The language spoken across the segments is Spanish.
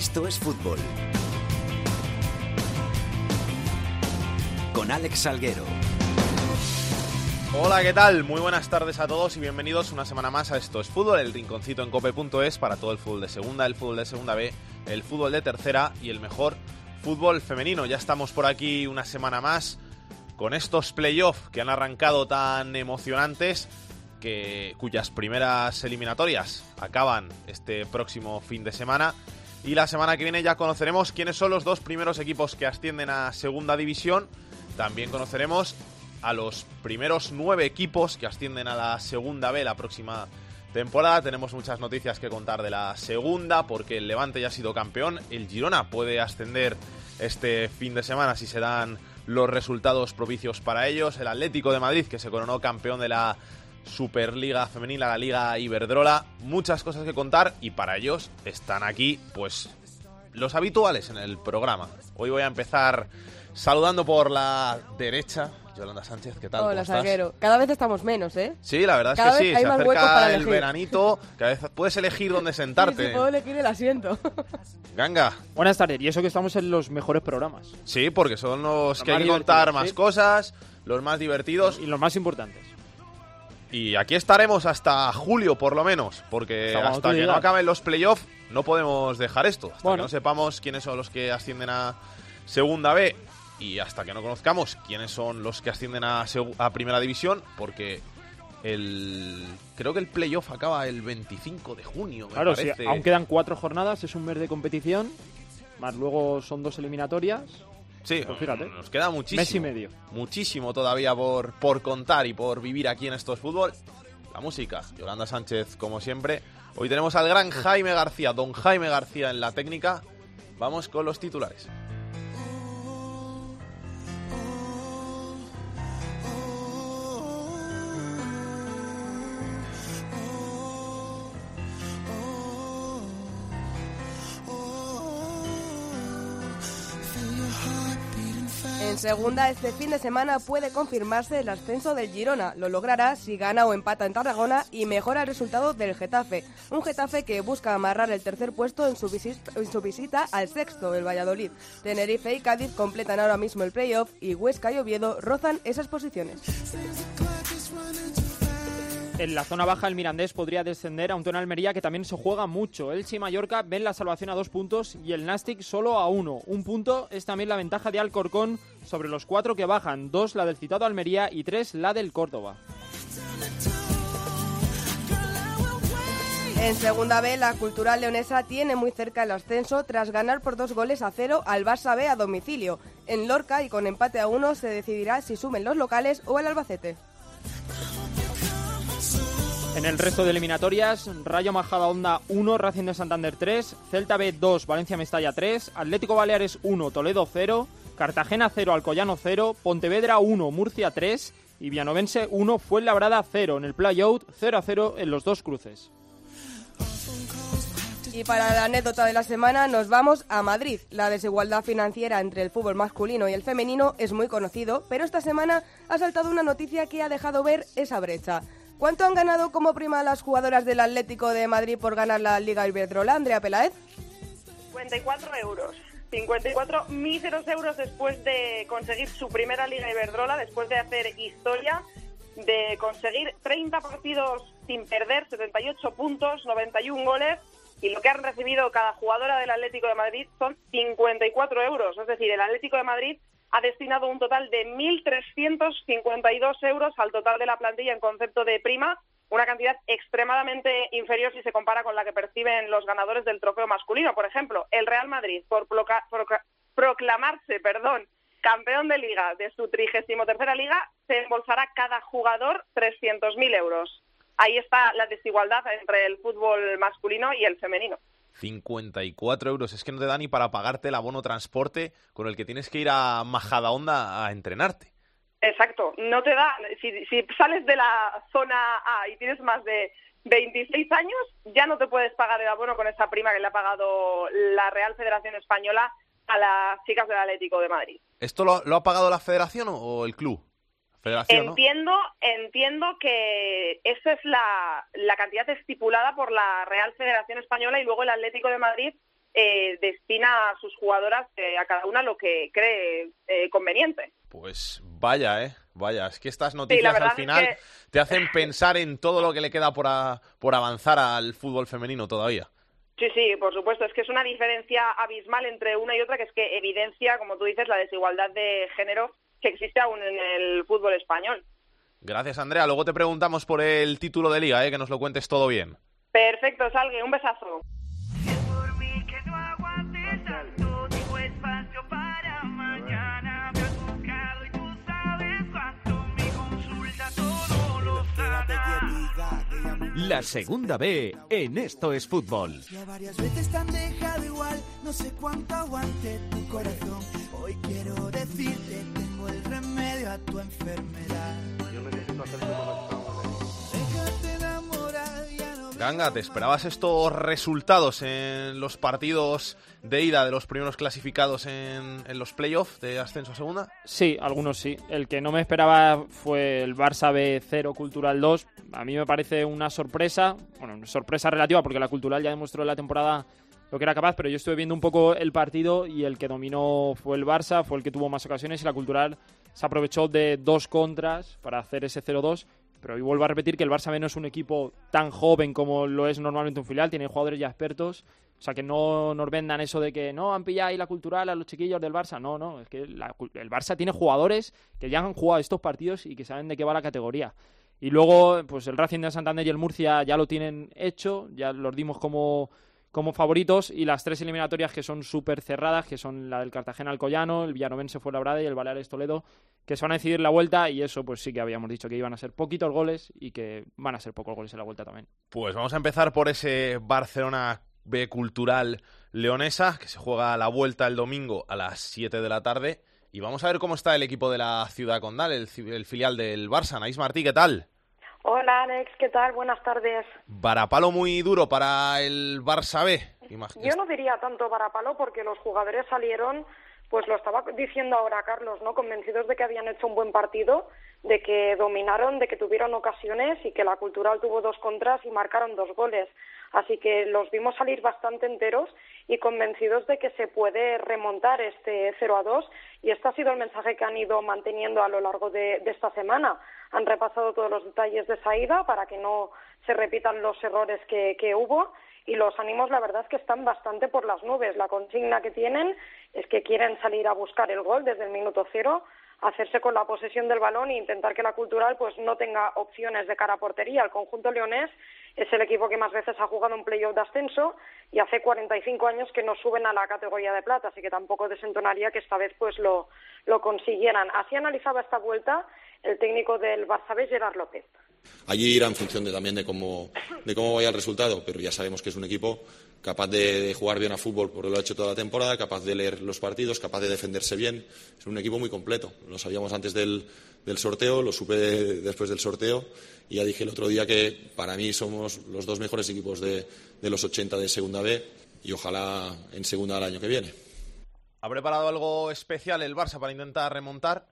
Esto es fútbol. Con Alex Salguero. Hola, ¿qué tal? Muy buenas tardes a todos y bienvenidos una semana más a Esto es Fútbol, el rinconcito en cope.es para todo el fútbol de segunda, el fútbol de segunda B, el fútbol de tercera y el mejor fútbol femenino. Ya estamos por aquí una semana más con estos playoffs que han arrancado tan emocionantes que, cuyas primeras eliminatorias acaban este próximo fin de semana. Y la semana que viene ya conoceremos quiénes son los dos primeros equipos que ascienden a segunda división. También conoceremos a los primeros nueve equipos que ascienden a la segunda B la próxima temporada. Tenemos muchas noticias que contar de la segunda porque el Levante ya ha sido campeón. El Girona puede ascender este fin de semana si se dan los resultados propicios para ellos. El Atlético de Madrid que se coronó campeón de la Superliga Femenina, la Liga Iberdrola. Muchas cosas que contar y para ellos están aquí pues los habituales en el programa. Hoy voy a empezar saludando por la derecha Yolanda Sánchez, ¿qué tal? Hola, Salguero. Cada vez estamos menos, ¿eh? Sí, la verdad es que sí. Se acerca el veranito, cada vez puedes elegir dónde sentarte. Sí, puedo elegir el asiento. Ganga. Buenas tardes, y eso que estamos en los mejores programas. Sí, porque son los, que hay que contar más cosas, los más divertidos. Y los más importantes. Y aquí estaremos hasta julio, por lo menos, porque hasta que no acaben los playoffs no podemos dejar esto. Hasta que no sepamos quiénes son los que ascienden a Segunda B y hasta que no conozcamos quiénes son los que ascienden a, Primera División, porque el creo que el playoff acaba el 25 de junio. claro, aún quedan cuatro jornadas, es un mes de competición, más luego son dos eliminatorias. Sí, pues fíjate. nos queda muchísimo. Mes y medio. Muchísimo todavía por, por contar y por vivir aquí en estos fútbol. La música, Yolanda Sánchez, como siempre. Hoy tenemos al gran Jaime García, don Jaime García en la técnica. Vamos con los titulares. Segunda, este fin de semana puede confirmarse el ascenso del Girona. Lo logrará si gana o empata en Tarragona y mejora el resultado del Getafe. Un Getafe que busca amarrar el tercer puesto en su, visita, al sexto, del Valladolid. Tenerife y Cádiz completan ahora mismo el playoff y Huesca y Oviedo rozan esas posiciones. En la zona baja el Mirandés podría descender, a un en Almería que también se juega mucho. Elche y Mallorca ven la salvación a dos puntos y el Nastic solo a uno. Un punto es también la ventaja de Alcorcón sobre los cuatro que bajan, dos la del citado Almería y tres la del Córdoba. En segunda B, la Cultural Leonesa tiene muy cerca el ascenso tras ganar por dos goles a cero al Barça B a domicilio. En Lorca y con empate a uno se decidirá si sumen los locales o el Albacete. En el resto de eliminatorias, Rayo Majadahonda 1, Racing de Santander 3, Celta B 2, Valencia Mestalla 3, Atlético Baleares 1, Toledo 0, Cartagena 0, Alcoyano 0, Pontevedra 1, Murcia 3 y Vianovense 1, Fuenlabrada 0. En el playout 0 a 0 en los dos cruces. Y para la anécdota de la semana nos vamos a Madrid. La desigualdad financiera entre el fútbol masculino y el femenino es muy conocido, pero esta semana ha saltado una noticia que ha dejado ver esa brecha. ¿Cuánto han ganado como prima las jugadoras del Atlético de Madrid por ganar la Liga Iberdrola, Andrea Peláez? 54 euros. 54 míseros euros después de conseguir su primera Liga Iberdrola, después de hacer historia, de conseguir 30 partidos sin perder, 78 puntos, 91 goles, y lo que han recibido cada jugadora del Atlético de Madrid son 54 euros. Es decir, el Atlético de Madrid ha destinado un total de 1.352 euros al total de la plantilla en concepto de prima, una cantidad extremadamente inferior si se compara con la que perciben los ganadores del trofeo masculino. Por ejemplo, el Real Madrid, por, proclamarse perdón, campeón de liga de su trigésimo tercera liga, se embolsará cada jugador 300.000 euros. Ahí está la desigualdad entre el fútbol masculino y el femenino. 54 euros. Es que no te da ni para pagarte el abono transporte con el que tienes que ir a Majadahonda a entrenarte. Exacto, no te da. Si, si sales de la zona A y tienes más de 26 años, ya no te puedes pagar el abono con esa prima que le ha pagado la Real Federación Española a las chicas del Atlético de Madrid. ¿Esto lo, lo ha pagado la federación o el club? entiendo, entiendo que esa es la, la, cantidad estipulada por la Real Federación Española y luego el Atlético de Madrid eh, destina a sus jugadoras eh, a cada una lo que cree eh, conveniente. Pues vaya, ¿eh? Vaya, es que estas noticias al final te hacen pensar en todo lo que le queda por, por avanzar al fútbol femenino todavía. Sí, sí, por supuesto. Es que es una diferencia abismal entre una y otra que es que evidencia, como tú dices, la desigualdad de género que existe aún en el fútbol español. Gracias, Andrea. Luego te preguntamos por el título de liga, ¿eh? que nos lo cuentes todo bien. Perfecto, Salgue. Un besazo. La segunda B en Esto es Fútbol. Ya varias veces te han dejado igual, no sé cuánto aguante tu corazón. Hoy quiero decirte, tengo el remedio a tu enfermedad. Yo necesito hacer Ganga, ¿te esperabas estos resultados en los partidos de ida de los primeros clasificados en, los playoffs de ascenso a segunda? Sí, algunos sí. El que no me esperaba fue el Barça B0 Cultural 2. A mí me parece una sorpresa, bueno, una sorpresa relativa porque la Cultural ya demostró en la temporada lo que era capaz, pero yo estuve viendo un poco el partido y el que dominó fue el Barça, fue el que tuvo más ocasiones y la Cultural se aprovechó de dos contras para hacer ese 0-2 pero hoy vuelvo a repetir que el Barça B no es un equipo tan joven como lo es normalmente un filial, tiene jugadores ya expertos o sea, que no nos vendan eso de que no han pillado ahí la cultural a los chiquillos del Barça. No, no, es que el Barça tiene jugadores que ya han jugado estos partidos y que saben de qué va la categoría. Y luego, pues el Racing de Santander y el Murcia ya lo tienen hecho, ya los dimos como, como favoritos. Y las tres eliminatorias que son súper cerradas, que son la del Cartagena Alcoyano, el Villanovense Fuenlabrada y el Baleares Toledo, que se van a decidir la vuelta. Y eso, pues sí que habíamos dicho que iban a ser poquitos goles y que van a ser pocos goles en la vuelta también. Pues vamos a empezar por ese Barcelona B Cultural Leonesa, que se juega la vuelta el domingo a las 7 de la tarde. Y vamos a ver cómo está el equipo de la Ciudad Condal, el, filial del Barça. Naís Martí, ¿qué tal? Hola Alex, ¿qué tal? Buenas tardes. Varapalo muy duro para el Barça B. Yo no diría tanto varapalo porque los jugadores salieron, pues lo estaba diciendo ahora Carlos, ¿no? Convencidos de que habían hecho un buen partido, de que dominaron, de que tuvieron ocasiones y que la Cultural tuvo dos contras y marcaron dos goles. Así que los vimos salir bastante enteros y convencidos de que se puede remontar este 0 a 2 y este ha sido el mensaje que han ido manteniendo a lo largo de, esta semana. Han repasado todos los detalles de esa para que no se repitan los errores que, que hubo y los ánimos la verdad es que están bastante por las nubes. La consigna que tienen es que quieren salir a buscar el gol desde el minuto cero hacerse con la posesión del balón e intentar que la Cultural pues no tenga opciones de cara a portería. El conjunto leonés es el equipo que más veces ha jugado un playoff de ascenso y hace 45 años que no suben a la categoría de plata, así que tampoco desentonaría que esta vez pues lo, lo consiguieran. Así analizaba esta vuelta el técnico del Barça B, Gerard López. Allí irá en función de, también de cómo, de cómo vaya el resultado, pero ya sabemos que es un equipo capaz de, jugar bien a fútbol porque lo ha hecho toda la temporada, capaz de leer los partidos, capaz de defenderse bien. Es un equipo muy completo. Lo sabíamos antes del, sorteo, lo supe después del sorteo y ya dije el otro día que para mí somos los dos mejores equipos de, de los 80 de Segunda B y ojalá en Segunda el año que viene. ¿Ha preparado algo especial el Barça para intentar remontar?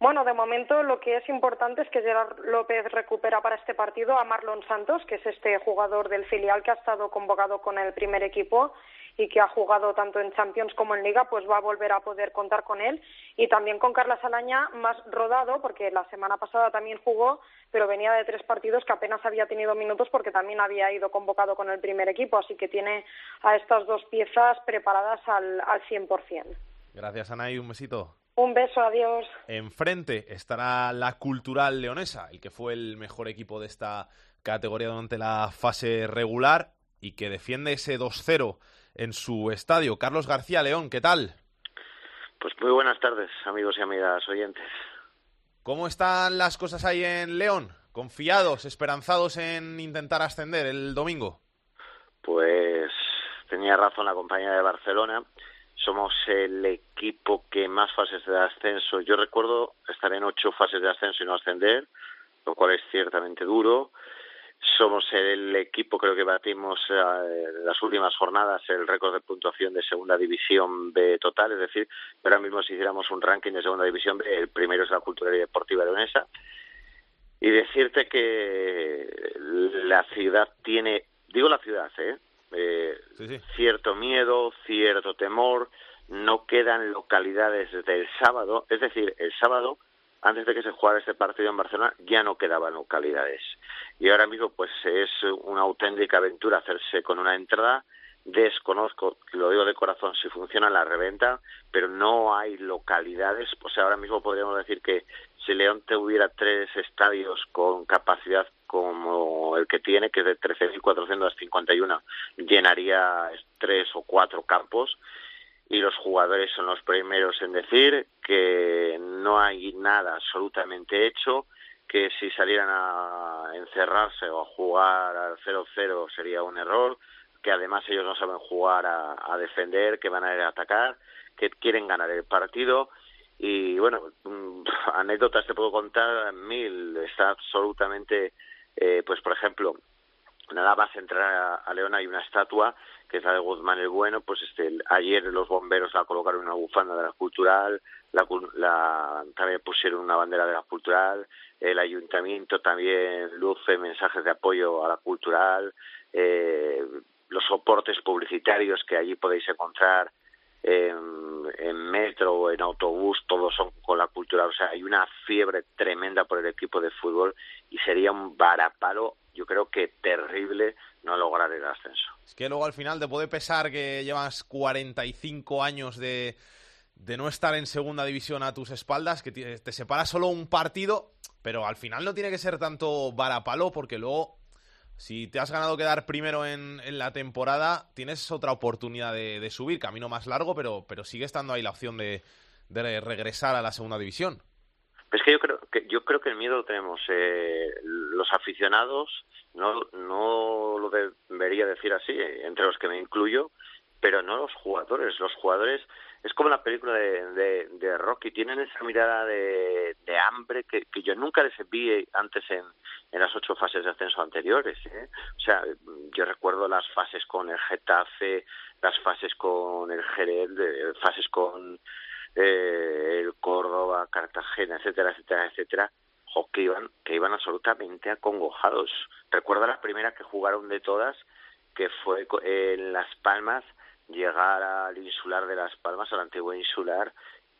Bueno, de momento lo que es importante es que Gerard López recupera para este partido a Marlon Santos, que es este jugador del filial que ha estado convocado con el primer equipo y que ha jugado tanto en Champions como en Liga, pues va a volver a poder contar con él. Y también con Carla Salaña, más rodado, porque la semana pasada también jugó, pero venía de tres partidos que apenas había tenido minutos porque también había ido convocado con el primer equipo. Así que tiene a estas dos piezas preparadas al, al 100%. Gracias, Ana, y un besito. Un beso, adiós. Enfrente estará la Cultural Leonesa, el que fue el mejor equipo de esta categoría durante la fase regular y que defiende ese 2-0 en su estadio. Carlos García León, ¿qué tal? Pues muy buenas tardes, amigos y amigas oyentes. ¿Cómo están las cosas ahí en León? ¿Confiados, esperanzados en intentar ascender el domingo? Pues tenía razón la compañía de Barcelona somos el equipo que más fases de ascenso. Yo recuerdo estar en ocho fases de ascenso y no ascender, lo cual es ciertamente duro. Somos el equipo, creo que batimos eh, las últimas jornadas el récord de puntuación de Segunda División B total, es decir, ahora mismo si hiciéramos un ranking de Segunda División B, el primero es la Cultura y Deportiva Leonesa. Y decirte que la ciudad tiene, digo la ciudad, ¿eh? Eh, cierto miedo, cierto temor, no quedan localidades desde el sábado, es decir, el sábado antes de que se jugara este partido en Barcelona ya no quedaban localidades. Y ahora mismo pues es una auténtica aventura hacerse con una entrada. Desconozco, lo digo de corazón, si funciona la reventa, pero no hay localidades, o sea, ahora mismo podríamos decir que si León tuviera tres estadios con capacidad como el que tiene, que es de 13.451, llenaría tres o cuatro campos y los jugadores son los primeros en decir que no hay nada absolutamente hecho, que si salieran a encerrarse o a jugar al 0-0 sería un error, que además ellos no saben jugar a, defender, que van a ir a atacar, que quieren ganar el partido. Y bueno, mm, anécdotas te puedo contar mil. Está absolutamente, eh, pues por ejemplo, nada más entrar a, León hay una estatua que es la de Guzmán el Bueno, pues este, ayer los bomberos la colocaron una bufanda de la cultural, la, la, también pusieron una bandera de la cultural, el ayuntamiento también luce mensajes de apoyo a la cultural, eh, los soportes publicitarios que allí podéis encontrar en, metro o en autobús, todos son con la cultura. O sea, hay una fiebre tremenda por el equipo de fútbol y sería un varapalo, yo creo que terrible, no lograr el ascenso. Es que luego al final te puede pesar que llevas 45 años de, de no estar en segunda división a tus espaldas, que te, separa solo un partido, pero al final no tiene que ser tanto varapalo porque luego si te has ganado quedar primero en, la temporada, tienes otra oportunidad de, subir, camino más largo, pero, pero sigue estando ahí la opción de, regresar a la segunda división. Es que yo creo que yo creo que el miedo lo tenemos eh, los aficionados, no, no lo debería decir así, entre los que me incluyo, pero no los jugadores. Los jugadores es como la película de, de, Rocky, tienen esa mirada de, de hambre que, que, yo nunca les vi antes en, en las ocho fases de ascenso anteriores. ¿eh? O sea, yo recuerdo las fases con el Getafe, las fases con el Jerez, fases con eh, el Córdoba, Cartagena, etcétera, etcétera, etcétera, que iban, que iban absolutamente acongojados. Recuerdo la primera que jugaron de todas, que fue en Las Palmas, llegar al insular de Las Palmas, al antiguo insular,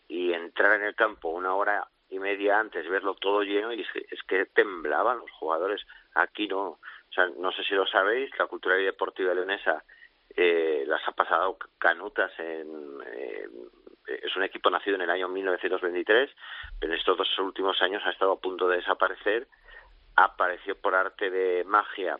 y entrar en el campo una hora y media antes, verlo todo lleno, y es que, temblaban los jugadores. Aquí no. O sea, no sé si lo sabéis, la cultura y deportiva leonesa eh, las ha pasado canutas en... Eh, es un equipo nacido en el año 1923, pero en estos dos últimos años ha estado a punto de desaparecer. Apareció por arte de magia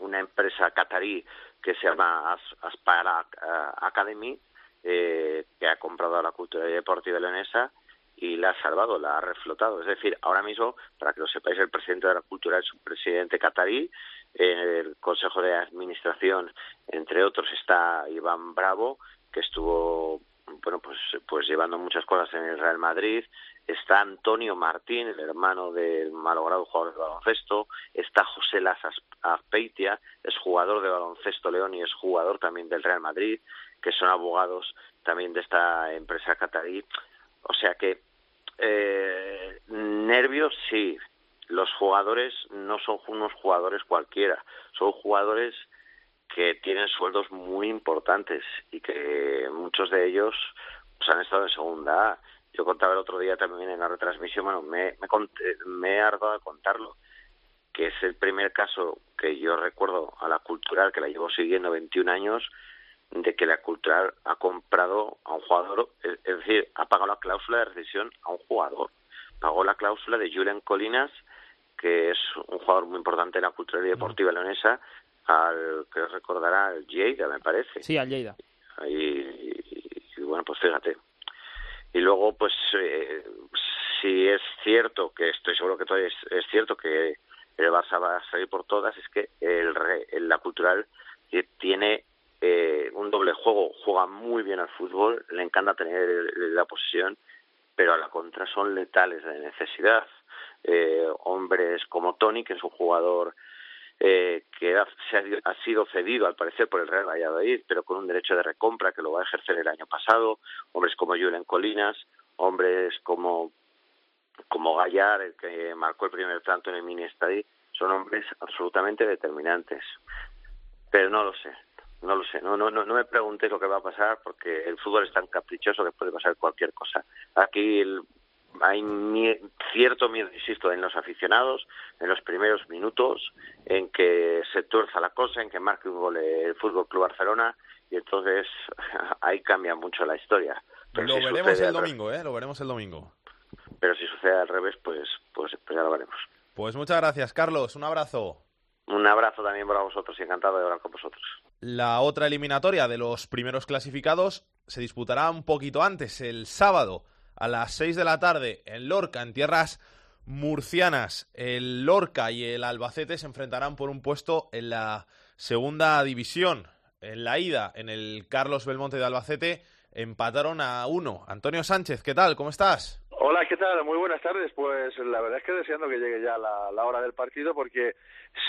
una empresa catarí que se llama Aspara eh, Academy, eh, que ha comprado a la cultura deportiva leonesa y la ha salvado, la ha reflotado. Es decir, ahora mismo, para que lo sepáis, el presidente de la cultura es un presidente catarí, en el Consejo de Administración, entre otros, está Iván Bravo, que estuvo bueno pues pues llevando muchas cosas en el Real Madrid. Está Antonio Martín el hermano del malogrado jugador de baloncesto. Está José Lasas Azpeitia es jugador de baloncesto León y es jugador también del Real Madrid que son abogados también de esta empresa catarí. O sea que eh, nervios sí. Los jugadores no son unos jugadores cualquiera son jugadores que tienen sueldos muy importantes y que muchos de ellos pues, han estado en segunda Yo contaba el otro día también en la retransmisión, bueno, me, he ardado a contarlo, que es el primer caso que yo recuerdo a la cultural, que la llevo siguiendo 21 años, de que la cultural ha comprado a un jugador, es, decir, ha pagado la cláusula de rescisión a un jugador. Pagó la cláusula de Julian Colinas, que es un jugador muy importante en la cultura deportiva leonesa, al que recordará al Lleida, me parece. Sí, al Lleida. Y, bueno, pues fíjate. Y luego, pues, eh, si es cierto, que estoy seguro que todavía es, cierto que el Barça va a salir por todas, es que el, la cultural tiene eh, un doble juego, juega muy bien al fútbol, le encanta tener la posesión, pero a la contra son letales de necesidad. Eh, hombres como Tony, que es un jugador eh, que ha, ha, sido cedido al parecer por el Real Valladolid, pero con un derecho de recompra que lo va a ejercer el año pasado, hombres como Julen Colinas, hombres como como Gallar, el que marcó el primer tanto en el mini estadio, son hombres absolutamente determinantes. Pero no lo sé, no lo sé, no, no, no, no me preguntéis lo que va a pasar porque el fútbol es tan caprichoso que puede pasar cualquier cosa. Aquí el, hay cierto miedo, insisto, en los aficionados, en los primeros minutos, en que se tuerza la cosa, en que marque un gol el Fútbol Club Barcelona y entonces ahí cambia mucho la historia. lo veremos el domingo, ¿eh? Lo veremos el domingo. Pero si sucede al revés, pues, pues, pues ya lo veremos. Pues muchas gracias, Carlos. Un abrazo. Un abrazo también para vosotros y encantado de hablar con vosotros. La otra eliminatoria de los primeros clasificados se disputará un poquito antes, el sábado a las 6 de la tarde en Lorca, en tierras murcianas. El Lorca y el Albacete se enfrentarán por un puesto en la segunda división. En la ida, en el Carlos Belmonte de Albacete, empataron a uno. Antonio Sánchez, ¿qué tal? ¿Cómo estás? Hola, ¿qué tal? Muy buenas tardes. Pues la verdad es que deseando que llegue ya la, la, hora del partido, porque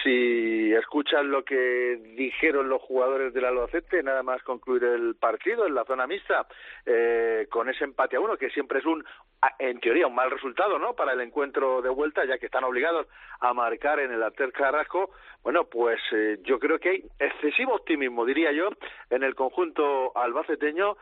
si escuchan lo que dijeron los jugadores del Albacete, nada más concluir el partido en la zona mixta, eh, con ese empate a uno, que siempre es un, en teoría, un mal resultado, ¿no? Para el encuentro de vuelta, ya que están obligados a marcar en el Arter Carrasco. Bueno, pues eh, yo creo que hay excesivo optimismo, diría yo, en el conjunto albaceteño.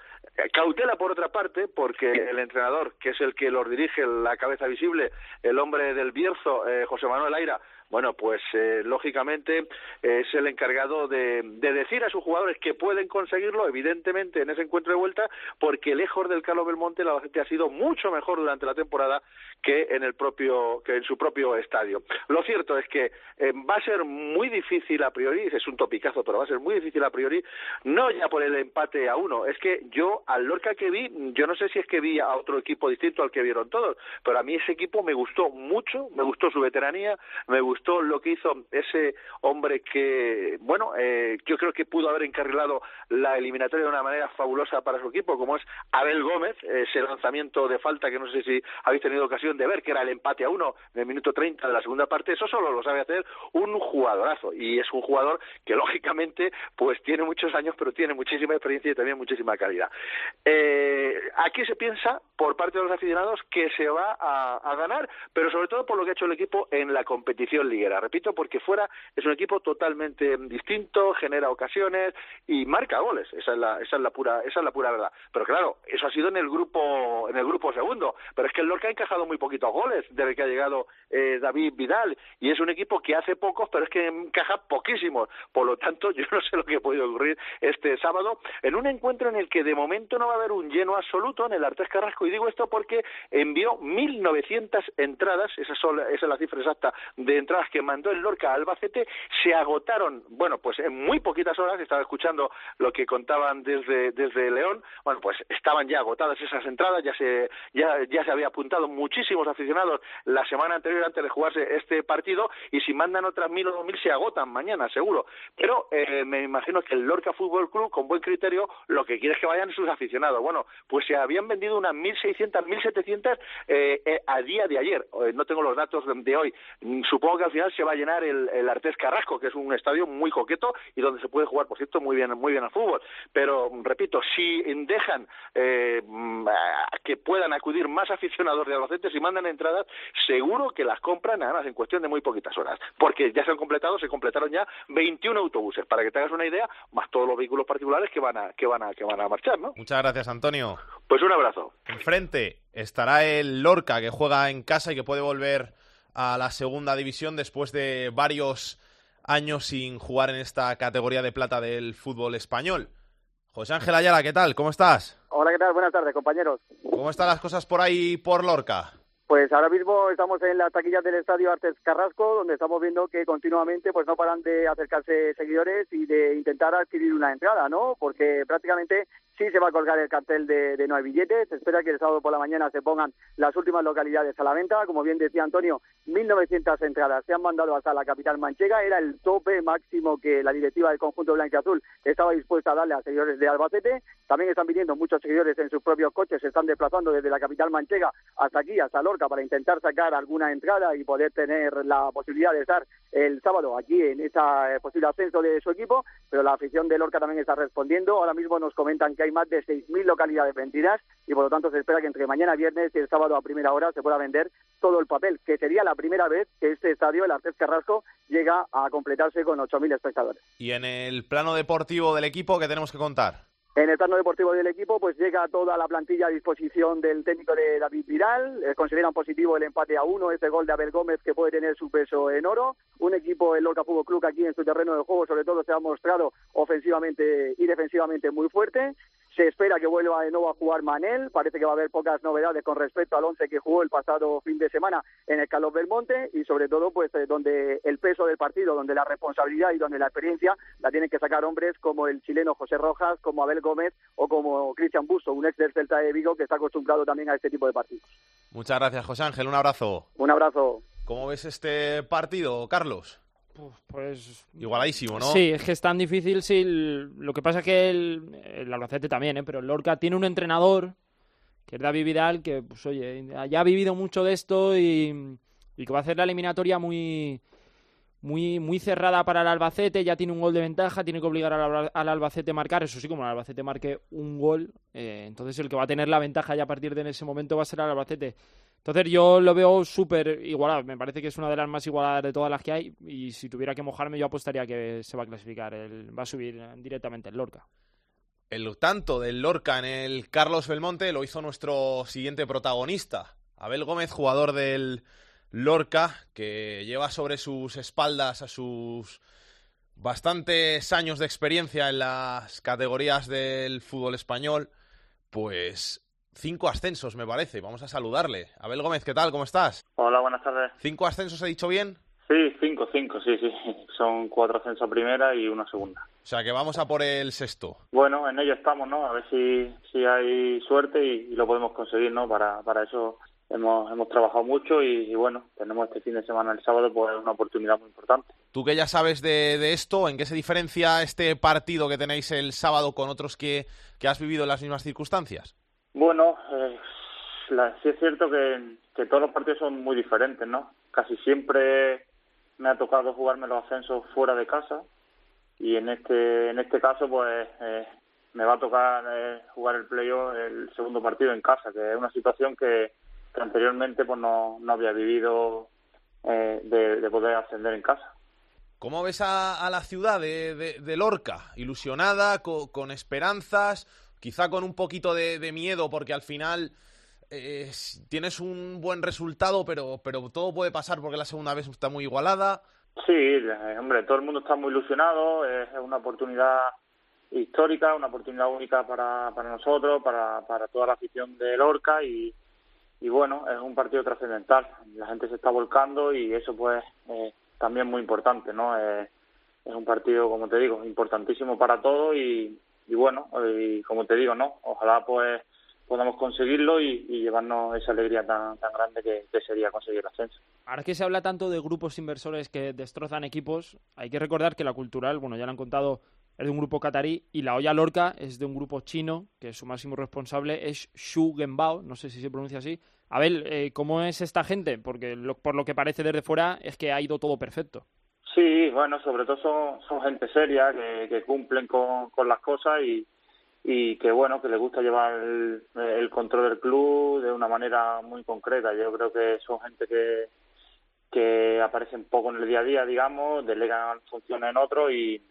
Cautela, por otra parte, porque el entrenador, que es el que los dirige, la cabeza visible, el hombre del Bierzo, eh, José Manuel Aira, bueno, pues eh, lógicamente es el encargado de, decir a sus jugadores que pueden conseguirlo, evidentemente, en ese encuentro de vuelta, porque lejos del Carlos Belmonte la gente ha sido mucho mejor durante la temporada que en el propio que en su propio estadio. Lo cierto es que eh, va a ser muy difícil a priori, es un topicazo, pero va a ser muy difícil a priori, no ya por el empate a uno, es que yo al Lorca que vi, yo no sé si es que vi a otro equipo distinto al que vieron todos, pero a mí ese equipo me gustó mucho, me gustó su veteranía, me gustó lo que hizo ese hombre que, bueno, eh, yo creo que pudo haber encarrilado la eliminatoria de una manera fabulosa para su equipo, como es Abel Gómez, ese lanzamiento de falta que no sé si habéis tenido ocasión de ver, que era el empate a uno en el minuto 30 de la segunda parte, eso solo lo sabe hacer un jugadorazo. Y es un jugador que, lógicamente, pues tiene muchos años, pero tiene muchísima experiencia y también muchísima calidad. Eh, aquí se piensa, por parte de los aficionados, que se va a, ganar, pero sobre todo por lo que ha hecho el equipo en la competición liguera. Repito, porque fuera es un equipo totalmente distinto, genera ocasiones y marca goles. Esa es la, esa es la pura, esa es la pura verdad. Pero claro, eso ha sido en el grupo, en el grupo segundo. Pero es que el Lorca ha encajado muy poquitos goles desde que ha llegado eh, David Vidal y es un equipo que hace pocos pero es que encaja poquísimos por lo tanto yo no sé lo que puede ocurrir este sábado en un encuentro en el que de momento no va a haber un lleno absoluto en el Artes Carrasco y digo esto porque envió 1.900 entradas esa, esa es la cifra exacta de entradas que mandó el Lorca a Albacete se agotaron bueno pues en muy poquitas horas estaba escuchando lo que contaban desde desde León bueno pues estaban ya agotadas esas entradas ya se ya ya se había apuntado muchísimo aficionados la semana anterior antes de jugarse este partido y si mandan otras mil o dos mil se agotan mañana, seguro. Pero eh, me imagino que el Lorca Fútbol Club, con buen criterio, lo que quiere es que vayan sus aficionados. Bueno, pues se habían vendido unas 1.600, 1.700 eh, eh, a día de ayer. Eh, no tengo los datos de, hoy. Mm, supongo que al final se va a llenar el, el Artés Carrasco, que es un estadio muy coqueto y donde se puede jugar, por cierto, muy bien, muy bien al fútbol. Pero, repito, si dejan mm, que puedan acudir más aficionados de Albacete, si mandan entradas, seguro que las compran además en cuestión de muy poquitas horas, porque ya se han completado, se completaron ya 21 autobuses, para que te hagas una idea, más todos los vehículos particulares que van a que van a que van a marchar, ¿no? Muchas gracias, Antonio. Pues un abrazo. Enfrente estará el Lorca que juega en casa y que puede volver a la segunda división después de varios años sin jugar en esta categoría de plata del fútbol español. José Ángel Ayala, ¿qué tal? ¿Cómo estás? Hola, ¿qué tal? Buenas tardes, compañeros. ¿Cómo están las cosas por ahí por Lorca? Pues ahora mismo estamos en la taquilla del Estadio Artes Carrasco, donde estamos viendo que continuamente pues no paran de acercarse seguidores y de intentar adquirir una entrada, ¿no? Porque prácticamente sí se va a colgar el cartel de, no hay billetes. Se espera que el sábado por la mañana se pongan las últimas localidades a la venta. Como bien decía Antonio, 1.900 entradas se han mandado hasta la capital manchega. Era el tope máximo que la directiva del conjunto blanco azul estaba dispuesta a darle a seguidores de Albacete. También están viniendo muchos seguidores en sus propios coches, se están desplazando desde la capital manchega hasta aquí, hasta Lorca para intentar sacar alguna entrada y poder tener la posibilidad de estar el sábado aquí en ese posible ascenso de su equipo, pero la afición de Lorca también está respondiendo. Ahora mismo nos comentan que hay más de 6.000 localidades vendidas y por lo tanto se espera que entre mañana viernes y el sábado a primera hora se pueda vender todo el papel, que sería la primera vez que este estadio, el Artes Carrasco, llega a completarse con 8.000 espectadores. Y en el plano deportivo del equipo, ¿qué tenemos que contar? En el plano deportivo del equipo, pues llega toda la plantilla a disposición del técnico de David Viral. Eh, consideran positivo el empate a uno, este gol de Abel Gómez que puede tener su peso en oro. Un equipo, el Lorca Fútbol Club, aquí en su terreno de juego, sobre todo se ha mostrado ofensivamente y defensivamente muy fuerte. Se espera que vuelva de nuevo a jugar Manel. Parece que va a haber pocas novedades con respecto al once que jugó el pasado fin de semana en el Carlos Belmonte y sobre todo pues eh, donde el peso del partido, donde la responsabilidad y donde la experiencia la tienen que sacar hombres como el chileno José Rojas, como Abel Gómez o como Cristian Busto, un ex del Celta de Vigo que está acostumbrado también a este tipo de partidos. Muchas gracias, José Ángel. Un abrazo. Un abrazo. ¿Cómo ves este partido, Carlos? Pues igualadísimo, ¿no? Sí, es que es tan difícil. Sí, lo que pasa es que el, el Albacete también, ¿eh? pero el Lorca tiene un entrenador que es David Vidal, que, pues oye, ya ha vivido mucho de esto y, y que va a hacer la eliminatoria muy, muy, muy cerrada para el Albacete, ya tiene un gol de ventaja, tiene que obligar al, Albacete a marcar, eso sí, como el Albacete marque un gol, eh, entonces el que va a tener la ventaja ya a partir de ese momento va a ser el Albacete. Entonces yo lo veo súper igualado, me parece que es una de las más igualadas de todas las que hay. Y si tuviera que mojarme yo apostaría que se va a clasificar, va a subir directamente el Lorca. El tanto del Lorca en el Carlos Belmonte lo hizo nuestro siguiente protagonista, Abel Gómez, jugador del Lorca, que lleva sobre sus espaldas a sus bastantes años de experiencia en las categorías del fútbol español, pues cinco ascensos, me parece. Vamos a saludarle. Abel Gómez, ¿qué tal? ¿Cómo estás? Hola, buenas tardes. ¿Cinco ascensos he dicho bien? Sí, cinco, cinco, sí, sí. Son cuatro ascensos a primera y una segunda. O sea que vamos a por el sexto. Bueno, en ello estamos, ¿no? A ver si, si hay suerte y, y lo podemos conseguir, ¿no? Para, para eso hemos, hemos trabajado mucho y, bueno, tenemos este fin de semana el sábado pues una oportunidad muy importante. Tú que ya sabes de, de esto, ¿en qué se diferencia este partido que tenéis el sábado con otros que, que has vivido en las mismas circunstancias? Bueno, eh, la, sí es cierto que, todos los partidos son muy diferentes, ¿no? Casi siempre me ha tocado jugarme los ascensos fuera de casa y en este en este caso pues eh, me va a tocar eh, jugar el playoff el segundo partido en casa que es una situación que, anteriormente pues no, no había vivido eh, de, de, poder ascender en casa. ¿Cómo ves a, a la ciudad de, de, de Lorca? ¿Ilusionada, con, con, esperanzas, quizá con un poquito de, de miedo porque al final eh, tienes un buen resultado, pero, pero todo puede pasar porque la segunda vez está muy igualada? Sí, eh, hombre, todo el mundo está muy ilusionado, es una oportunidad histórica, una oportunidad única para, para nosotros, para, para toda la afición de Lorca y, y bueno, es un partido trascendental. La gente se está volcando y eso pues eh, también muy importante, ¿no? Eh, es un partido, como te digo, importantísimo para todos y, y bueno, y como te digo, ¿no? Ojalá pues podamos conseguirlo y, llevarnos esa alegría tan, tan grande que, sería conseguir el ascenso. Ahora que se habla tanto de grupos inversores que destrozan equipos, hay que recordar que la cultural, bueno, ya lo han contado, es de un grupo catarí y la olla Lorca es de un grupo chino, que su máximo responsable es Xu Genbao, no sé si se pronuncia así. Abel, eh, ¿cómo es esta gente? Porque lo, por lo que parece desde fuera es que ha ido todo perfecto. Sí, bueno, sobre todo son, gente seria, que, que cumplen con, las cosas y, y que bueno que les gusta llevar el, el, control del club de una manera muy concreta. Yo creo que son gente que que aparecen poco en el día a día digamos delegan funciones en otros y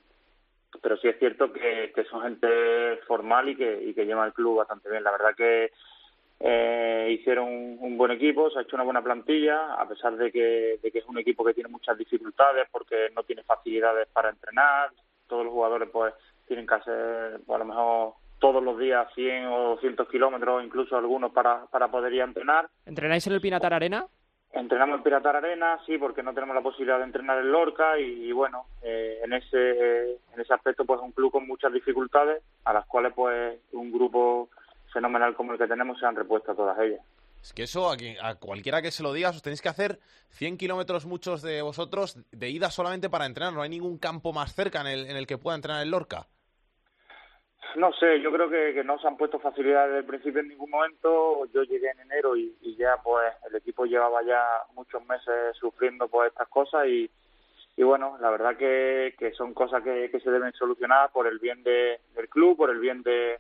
pero sí es cierto que, que son gente formal y que y que lleva el club bastante bien. La verdad que eh, hicieron un, un, buen equipo, se ha hecho una buena plantilla, a pesar de que, de que es un equipo que tiene muchas dificultades porque no tiene facilidades para entrenar, todos los jugadores pues tienen que hacer pues, a lo mejor todos los días 100 o 200 kilómetros, incluso algunos para, para poder ir a entrenar. ¿Entrenáis en el Pinatar Arena? Entrenamos en Pinatar Arena, sí, porque no tenemos la posibilidad de entrenar en Lorca y, y bueno, eh, en ese en ese aspecto pues un club con muchas dificultades a las cuales pues un grupo fenomenal como el que tenemos se han repuesto a todas ellas. Es que eso, a, quien, a cualquiera que se lo digas, os tenéis que hacer 100 kilómetros muchos de vosotros de ida solamente para entrenar. No hay ningún campo más cerca en el, en el que pueda entrenar el Lorca. No sé, yo creo que, que no se han puesto facilidades desde el principio en ningún momento. Yo llegué en enero y, y ya pues el equipo llevaba ya muchos meses sufriendo por estas cosas y, y bueno, la verdad que, que son cosas que, que se deben solucionar por el bien de, del club, por el bien de,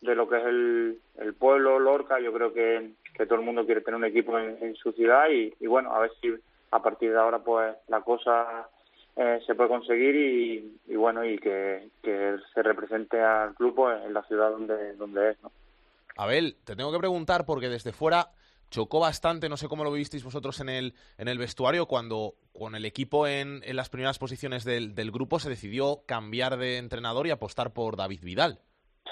de lo que es el, el pueblo, Lorca. Yo creo que, que todo el mundo quiere tener un equipo en, su ciudad y, bueno, a ver si a partir de ahora pues la cosa eh, se puede conseguir y, y bueno y que, que se represente al pues, en la ciudad donde donde es. Abel, te tengo que preguntar porque desde fuera chocó bastante, no sé cómo lo vivisteis vosotros en el, en el vestuario, cuando con el equipo en, en las primeras posiciones del, del grupo se decidió cambiar de entrenador y apostar por David Vidal.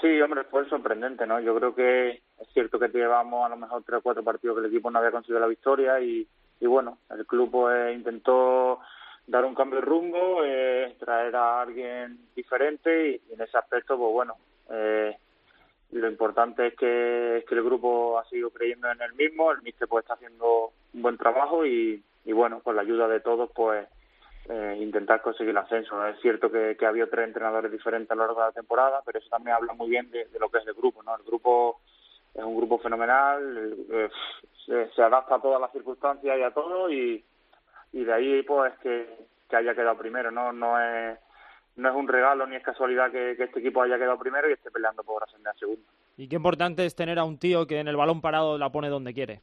Sí, hombre, fue sorprendente, ¿no? Yo creo que es cierto que llevamos a lo mejor tres o cuatro partidos que el equipo no había conseguido la victoria y, y bueno, el club pues, intentó dar un cambio de rumbo, eh, traer a alguien diferente y, en ese aspecto, pues bueno, eh, lo importante es que, es que el grupo ha seguido creyendo en el mismo, el míster pues está haciendo un buen trabajo y, y bueno, con la ayuda de todos, pues eh, intentar conseguir el ascenso. Es cierto que, que ha habido tres entrenadores diferentes a lo largo de la temporada, pero eso también habla muy bien de, lo que es el grupo, ¿no? El grupo es un grupo fenomenal, eh, se, se, adapta a todas las circunstancias y a todo y, de ahí pues que, que haya quedado primero, ¿no? No es no es un regalo ni es casualidad que, que, este equipo haya quedado primero y esté peleando por ascender a segundo. Y qué importante es tener a un tío que en el balón parado la pone donde quiere.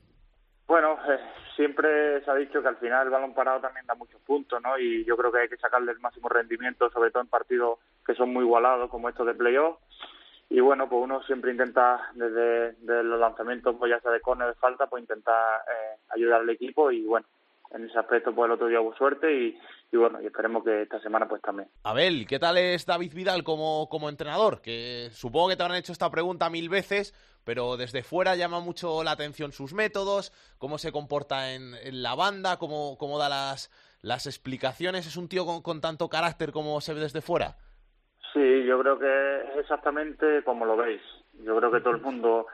Bueno, eh, siempre se ha dicho que al final el balón parado también da muchos puntos, ¿no? Y yo creo que hay que sacarle el máximo rendimiento, sobre todo en partidos que son muy igualados como estos de playoff. Y bueno, pues uno siempre intenta desde, los lanzamientos, pues ya sea de córner de falta, pues intentar eh, ayudar al equipo y bueno, en ese aspecto pues el otro día hubo suerte y, y, bueno y esperemos que esta semana pues también. Abel, ¿qué tal es David Vidal como, como entrenador? Que supongo que te habrán hecho esta pregunta mil veces, pero desde fuera llama mucho la atención sus métodos, cómo se comporta en, en la banda, cómo, cómo da las, las explicaciones. ¿Es un tío con, con tanto carácter como se ve desde fuera? Sí, yo creo que es exactamente como lo veis. Yo creo que todo el mundo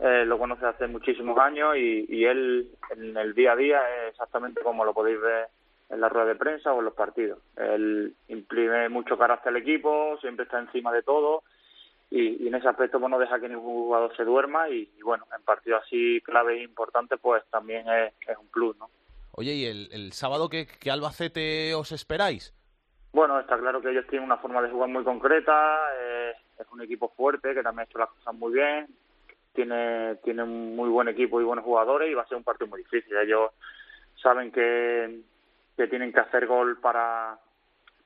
eh, lo conoce hace muchísimos años y, y él en el día a día es exactamente como lo podéis ver en la rueda de prensa o en los partidos. Él imprime mucho carácter al equipo, siempre está encima de todo y, y en ese aspecto pues, no deja que ningún jugador se duerma y, y bueno, en partidos así clave e importantes pues también es, es, un plus, ¿no? Oye, ¿y el, el sábado qué, qué Albacete os esperáis? Bueno, está claro que ellos tienen una forma de jugar muy concreta, eh, es un equipo fuerte que también ha hecho las cosas muy bien, tiene, tiene un muy buen equipo y buenos jugadores y va a ser un partido muy difícil. Ellos saben que, que tienen que hacer gol para,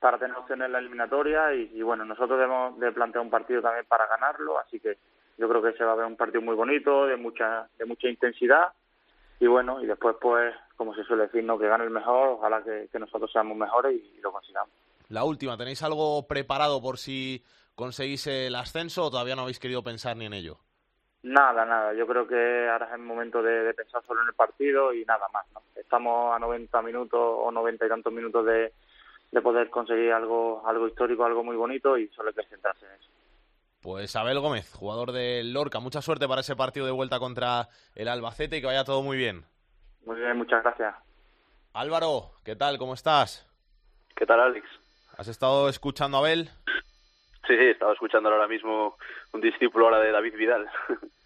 para tener opciones en la eliminatoria y, y, bueno, nosotros debemos de plantear un partido también para ganarlo, así que yo creo que se va a ver un partido muy bonito, de mucha, de mucha intensidad y bueno, y después pues, como se suele decir, ¿no? que gane el mejor, ojalá que, que nosotros seamos mejores y, y lo consigamos. La última, ¿tenéis algo preparado por si conseguís el ascenso o todavía no habéis querido pensar ni en ello? Nada, nada. Yo creo que ahora es el momento de, de, pensar solo en el partido y nada más. ¿no? Estamos a 90 minutos o 90 y tantos minutos de, de poder conseguir algo, algo histórico, algo muy bonito y solo hay que centrarse en eso. Pues Abel Gómez, jugador del Lorca, mucha suerte para ese partido de vuelta contra el Albacete y que vaya todo muy bien. Muy bien, muchas gracias. Álvaro, ¿qué tal? ¿Cómo estás? ¿Qué tal, Alex? ¿Has estado escuchando a Abel? Sí, sí, estaba escuchando ahora mismo un discípulo ahora de David Vidal.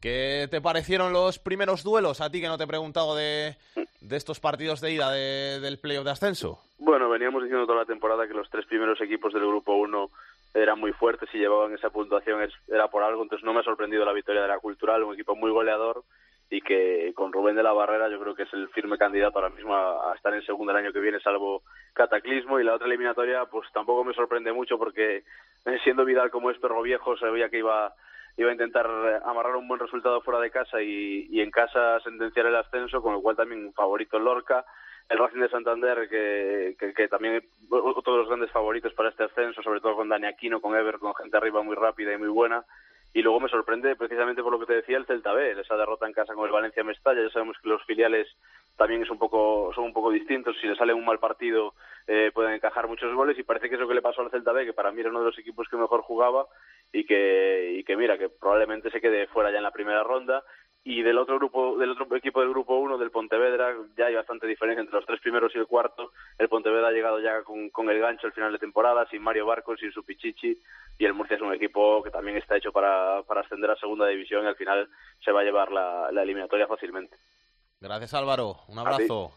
¿Qué te parecieron los primeros duelos? A ti que no te he preguntado de, de estos partidos de ida de, del playoff de ascenso. Bueno, veníamos diciendo toda la temporada que los tres primeros equipos del grupo 1 eran muy fuertes y llevaban esa puntuación, era por algo, entonces no me ha sorprendido la victoria de la Cultural, un equipo muy goleador y que con Rubén de la Barrera yo creo que es el firme candidato ahora mismo a, a, estar en segundo el año que viene, salvo Cataclismo. Y la otra eliminatoria, pues tampoco me sorprende mucho porque eh, siendo Vidal como es perro viejo, se veía que iba, iba a intentar amarrar un buen resultado fuera de casa y, y en casa sentenciar el ascenso, con lo cual también favorito el Lorca. El Racing de Santander, que, que, que también otro de los grandes favoritos para este ascenso, sobre todo con Dani Aquino, con Ever, con gente arriba muy rápida y muy buena y luego me sorprende precisamente por lo que te decía el Celta B, esa derrota en casa con el Valencia Mestalla, ya sabemos que los filiales también es un poco son un poco distintos, si le sale un mal partido eh, pueden encajar muchos goles y parece que es lo que le pasó al Celta B, que para mí era uno de los equipos que mejor jugaba y que y que mira, que probablemente se quede fuera ya en la primera ronda y del otro grupo, del otro equipo del grupo 1, del Pontevedra, ya hay bastante diferencia entre los tres primeros y el cuarto. El Pontevedra ha llegado ya con, con el gancho al final de temporada, sin Mario Barcos, sin su Pichichi, y el Murcia es un equipo que también está hecho para, para ascender a segunda división y al final se va a llevar la, la eliminatoria fácilmente. Gracias Álvaro, un abrazo.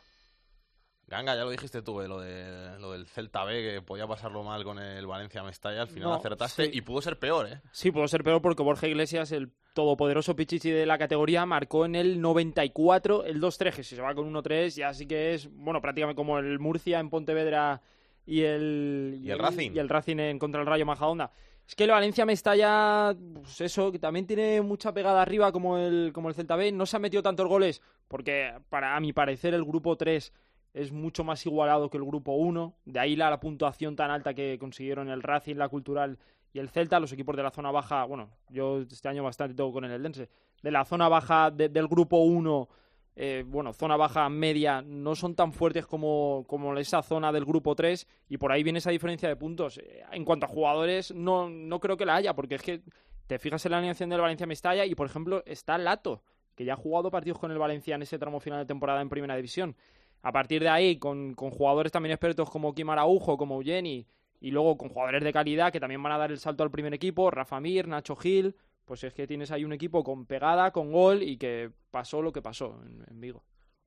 Ganga, ya lo dijiste tú, eh, lo, de, lo del Celta B, que podía pasarlo mal con el Valencia Mestalla, al final No, acertaste sí. y pudo ser peor, ¿eh? Sí, pudo ser peor porque Borja Iglesias, el todopoderoso Pichichi de la categoría, marcó en el 94 el 2-3, que si se va con 1-3 ya sí que es, bueno, prácticamente como el Murcia en Pontevedra y el, Y el Racing. Y el Racing en contra el Rayo Majadahonda. Es que el Valencia Mestalla, pues eso, que también tiene mucha pegada arriba como el, como el Celta B. No se han metido tantos goles porque, para, a mi parecer, el grupo 3 es mucho más igualado que el grupo 1. De ahí la, la puntuación tan alta que consiguieron el Racing, la Cultural y el Celta. Los equipos de la zona baja, bueno, yo este año bastante tengo con el Eldense. De la zona baja de- del grupo 1, eh, bueno, zona baja media, no son tan fuertes como, como esa zona del grupo 3 y por ahí viene esa diferencia de puntos. Eh, En cuanto a jugadores, no, no creo que la haya, porque es que te fijas en la alineación del Valencia Mestalla y, por ejemplo, está Lato, que ya ha jugado partidos con el Valencia en ese tramo final de temporada en Primera División. A partir de ahí, con, jugadores también expertos como Kim Araujo, como Eugeni, y luego con jugadores de calidad que también van a dar el salto al primer equipo, Rafa Mir, Nacho Gil, pues es que tienes ahí un equipo con pegada, con gol y que pasó lo que pasó en, en Vigo.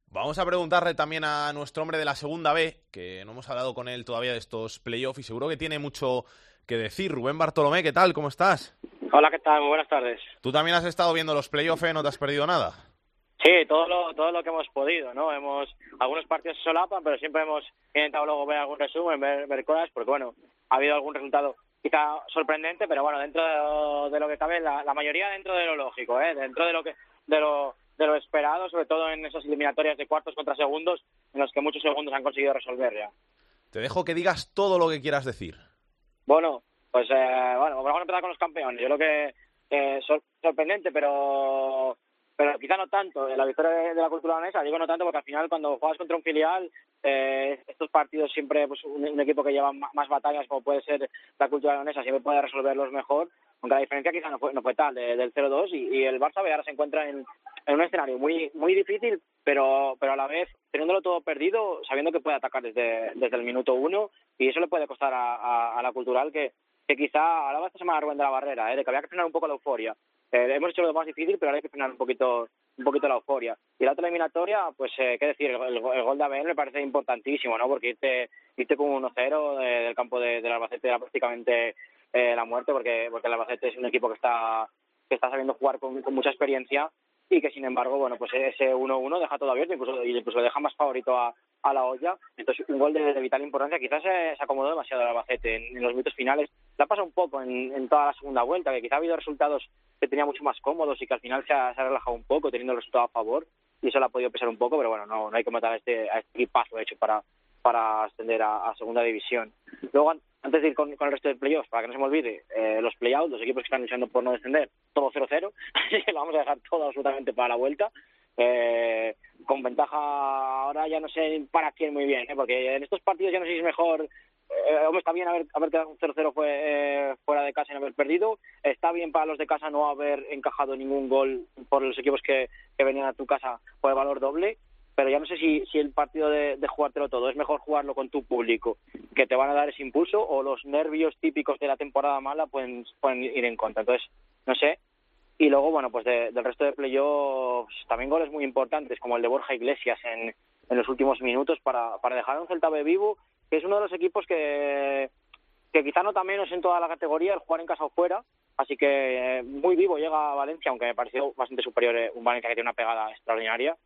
Vamos a preguntarle también a nuestro hombre de la segunda B, que no hemos hablado con él todavía de estos playoffs y seguro que tiene mucho que decir. Rubén Bartolomé, ¿qué tal? ¿Cómo estás? Hola, ¿qué tal? Muy buenas tardes. Tú también has estado viendo los playoffs, ¿eh? ¿No te has perdido nada? Sí, todo lo, todo lo que hemos podido, ¿no? Hemos, algunos partidos se solapan, pero siempre hemos intentado luego ver algún resumen, ver, ver cosas, porque bueno, ha habido algún resultado quizá sorprendente, pero bueno, dentro de lo, de lo que cabe, la, la mayoría dentro de lo lógico, ¿eh? Dentro de lo que, de lo, de lo esperado, sobre todo en esas eliminatorias de cuartos contra segundos, en los que muchos segundos han conseguido resolver ya. Te dejo que digas todo lo que quieras decir. Bueno, pues eh, bueno, vamos a empezar con los campeones. Yo creo que eh, sor- sorprendente, pero pero quizá no tanto. La victoria de, de la cultura danesa, digo no tanto porque al final cuando juegas contra un filial, eh, estos partidos siempre, pues un, equipo que lleva más batallas como puede ser la cultura danesa, siempre puede resolverlos mejor, aunque la diferencia quizá no fue, no fue tal de- del 0-2 y, el Barça ahora se encuentra en, un escenario muy muy difícil, pero pero a la vez teniéndolo todo perdido, sabiendo que puede atacar desde, desde el minuto uno y eso le puede costar a la cultural que, que quizá hablaba esta semana Rubén de la Barrera, ¿eh? de que había que frenar un poco la euforia. Eh, hemos hecho lo más difícil, pero ahora hay que frenar un poquito un poquito la euforia. Y la otra eliminatoria, pues, eh, qué decir, el, el- el gol de Abel me parece importantísimo, ¿no? Porque irte, irte con un 1-0 de- del campo de, del Albacete era prácticamente eh, la muerte, porque, porque el Albacete es un equipo que está, que está sabiendo jugar con mucha experiencia y que, sin embargo, bueno, pues ese 1-1 deja todo abierto, incluso, incluso le deja más favorito a, a la olla. Entonces, un gol de, vital importancia. Quizás se, se acomodó demasiado el Albacete en, en los minutos finales. La pasa un poco en, en toda la segunda vuelta, que quizá ha habido resultados que tenía mucho más cómodos y que al final se ha, relajado un poco teniendo el resultado a favor y eso le ha podido pesar un poco, pero bueno, no, no hay que matar a este, a este equipazo hecho para, para ascender a, a segunda división. Luego, antes de ir con, el resto de playoffs, para que no se me olvide, eh, los playouts, los equipos que están luchando por no descender, todo 0-0, así que lo vamos a dejar todo absolutamente para la vuelta. Eh, con ventaja ahora ya no sé para quién muy bien, ¿eh? porque en estos partidos ya no sé si es mejor eh, está bien haber, haber quedado un 0-0 fue, eh, fuera de casa y no haber perdido. Está bien para los de casa no haber encajado ningún gol por los equipos que, que venían a tu casa por el valor doble. Pero ya no sé si, si el partido de, jugártelo todo es mejor jugarlo con tu público, que te van a dar ese impulso, o los nervios típicos de la temporada mala pueden, pueden ir en contra. Entonces, no sé. Y luego, bueno, pues de- del resto de playoffs, también goles muy importantes, como el de Borja Iglesias en, en los últimos minutos, para, para dejar a un Celta B vivo, que es uno de los equipos que, que quizá nota menos en toda la categoría el jugar en casa o fuera. Así que eh, muy vivo llega a Valencia, aunque me pareció bastante superior eh, un Valencia que tiene una pegada extraordinaria.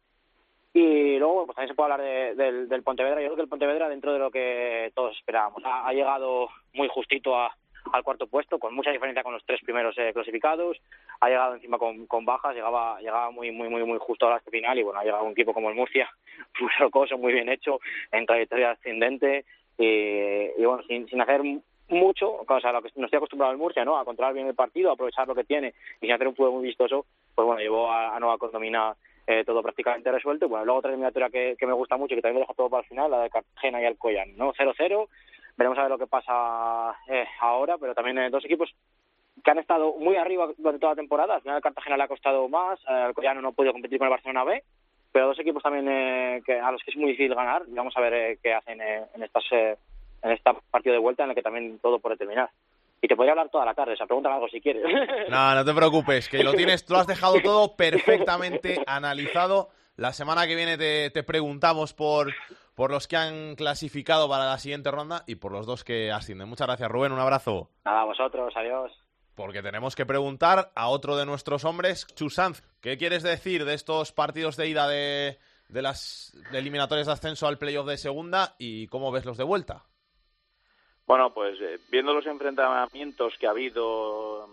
Y luego pues también se puede hablar de- del, del Pontevedra. Yo creo que el Pontevedra, dentro de lo que todos esperábamos, ha, ha llegado muy justito a- al cuarto puesto, con mucha diferencia con los tres primeros eh, clasificados. Ha llegado encima con, con bajas, llegaba llegaba muy muy muy muy justo a la final y bueno, ha llegado un equipo como el Murcia, muy rocoso, muy bien hecho, en trayectoria ascendente y, bueno, sin, sin hacer mucho, o sea, lo que no estoy acostumbrado al Murcia, ¿no? A controlar bien el partido, a aprovechar lo que tiene y sin hacer un fútbol muy vistoso, pues bueno, llevó a, a Nueva Condomina eh, todo prácticamente resuelto. Y bueno, luego otra eliminatoria que, que me gusta mucho y que también lo deja todo para el final, la de Cartagena y Alcoyán, ¿no? 0-0. Veremos a ver lo que pasa eh, ahora, pero también eh, dos equipos que han estado muy arriba durante toda la temporada. Al final Cartagena le ha costado más, el Alcoyano no ha podido competir con el Barcelona B, pero dos equipos también eh, que a los que es muy difícil ganar. Vamos a ver eh, qué hacen eh, en estas en este partido de vuelta en el que también todo puede terminar. Y te podría hablar toda la tarde, o sea, pregúntame algo si quieres. No, no te preocupes, que lo tienes, lo has dejado todo perfectamente analizado. La semana que viene te, te preguntamos por, por los que han clasificado para la siguiente ronda y por los dos que ascienden. Muchas gracias, Rubén. Un abrazo. Nada, a vosotros. Adiós. Porque tenemos que preguntar a otro de nuestros hombres, Chusanz. ¿Qué quieres decir de estos partidos de ida de, de las eliminatorias de ascenso al playoff de segunda y cómo ves los de vuelta? Bueno, pues eh, viendo los enfrentamientos que ha habido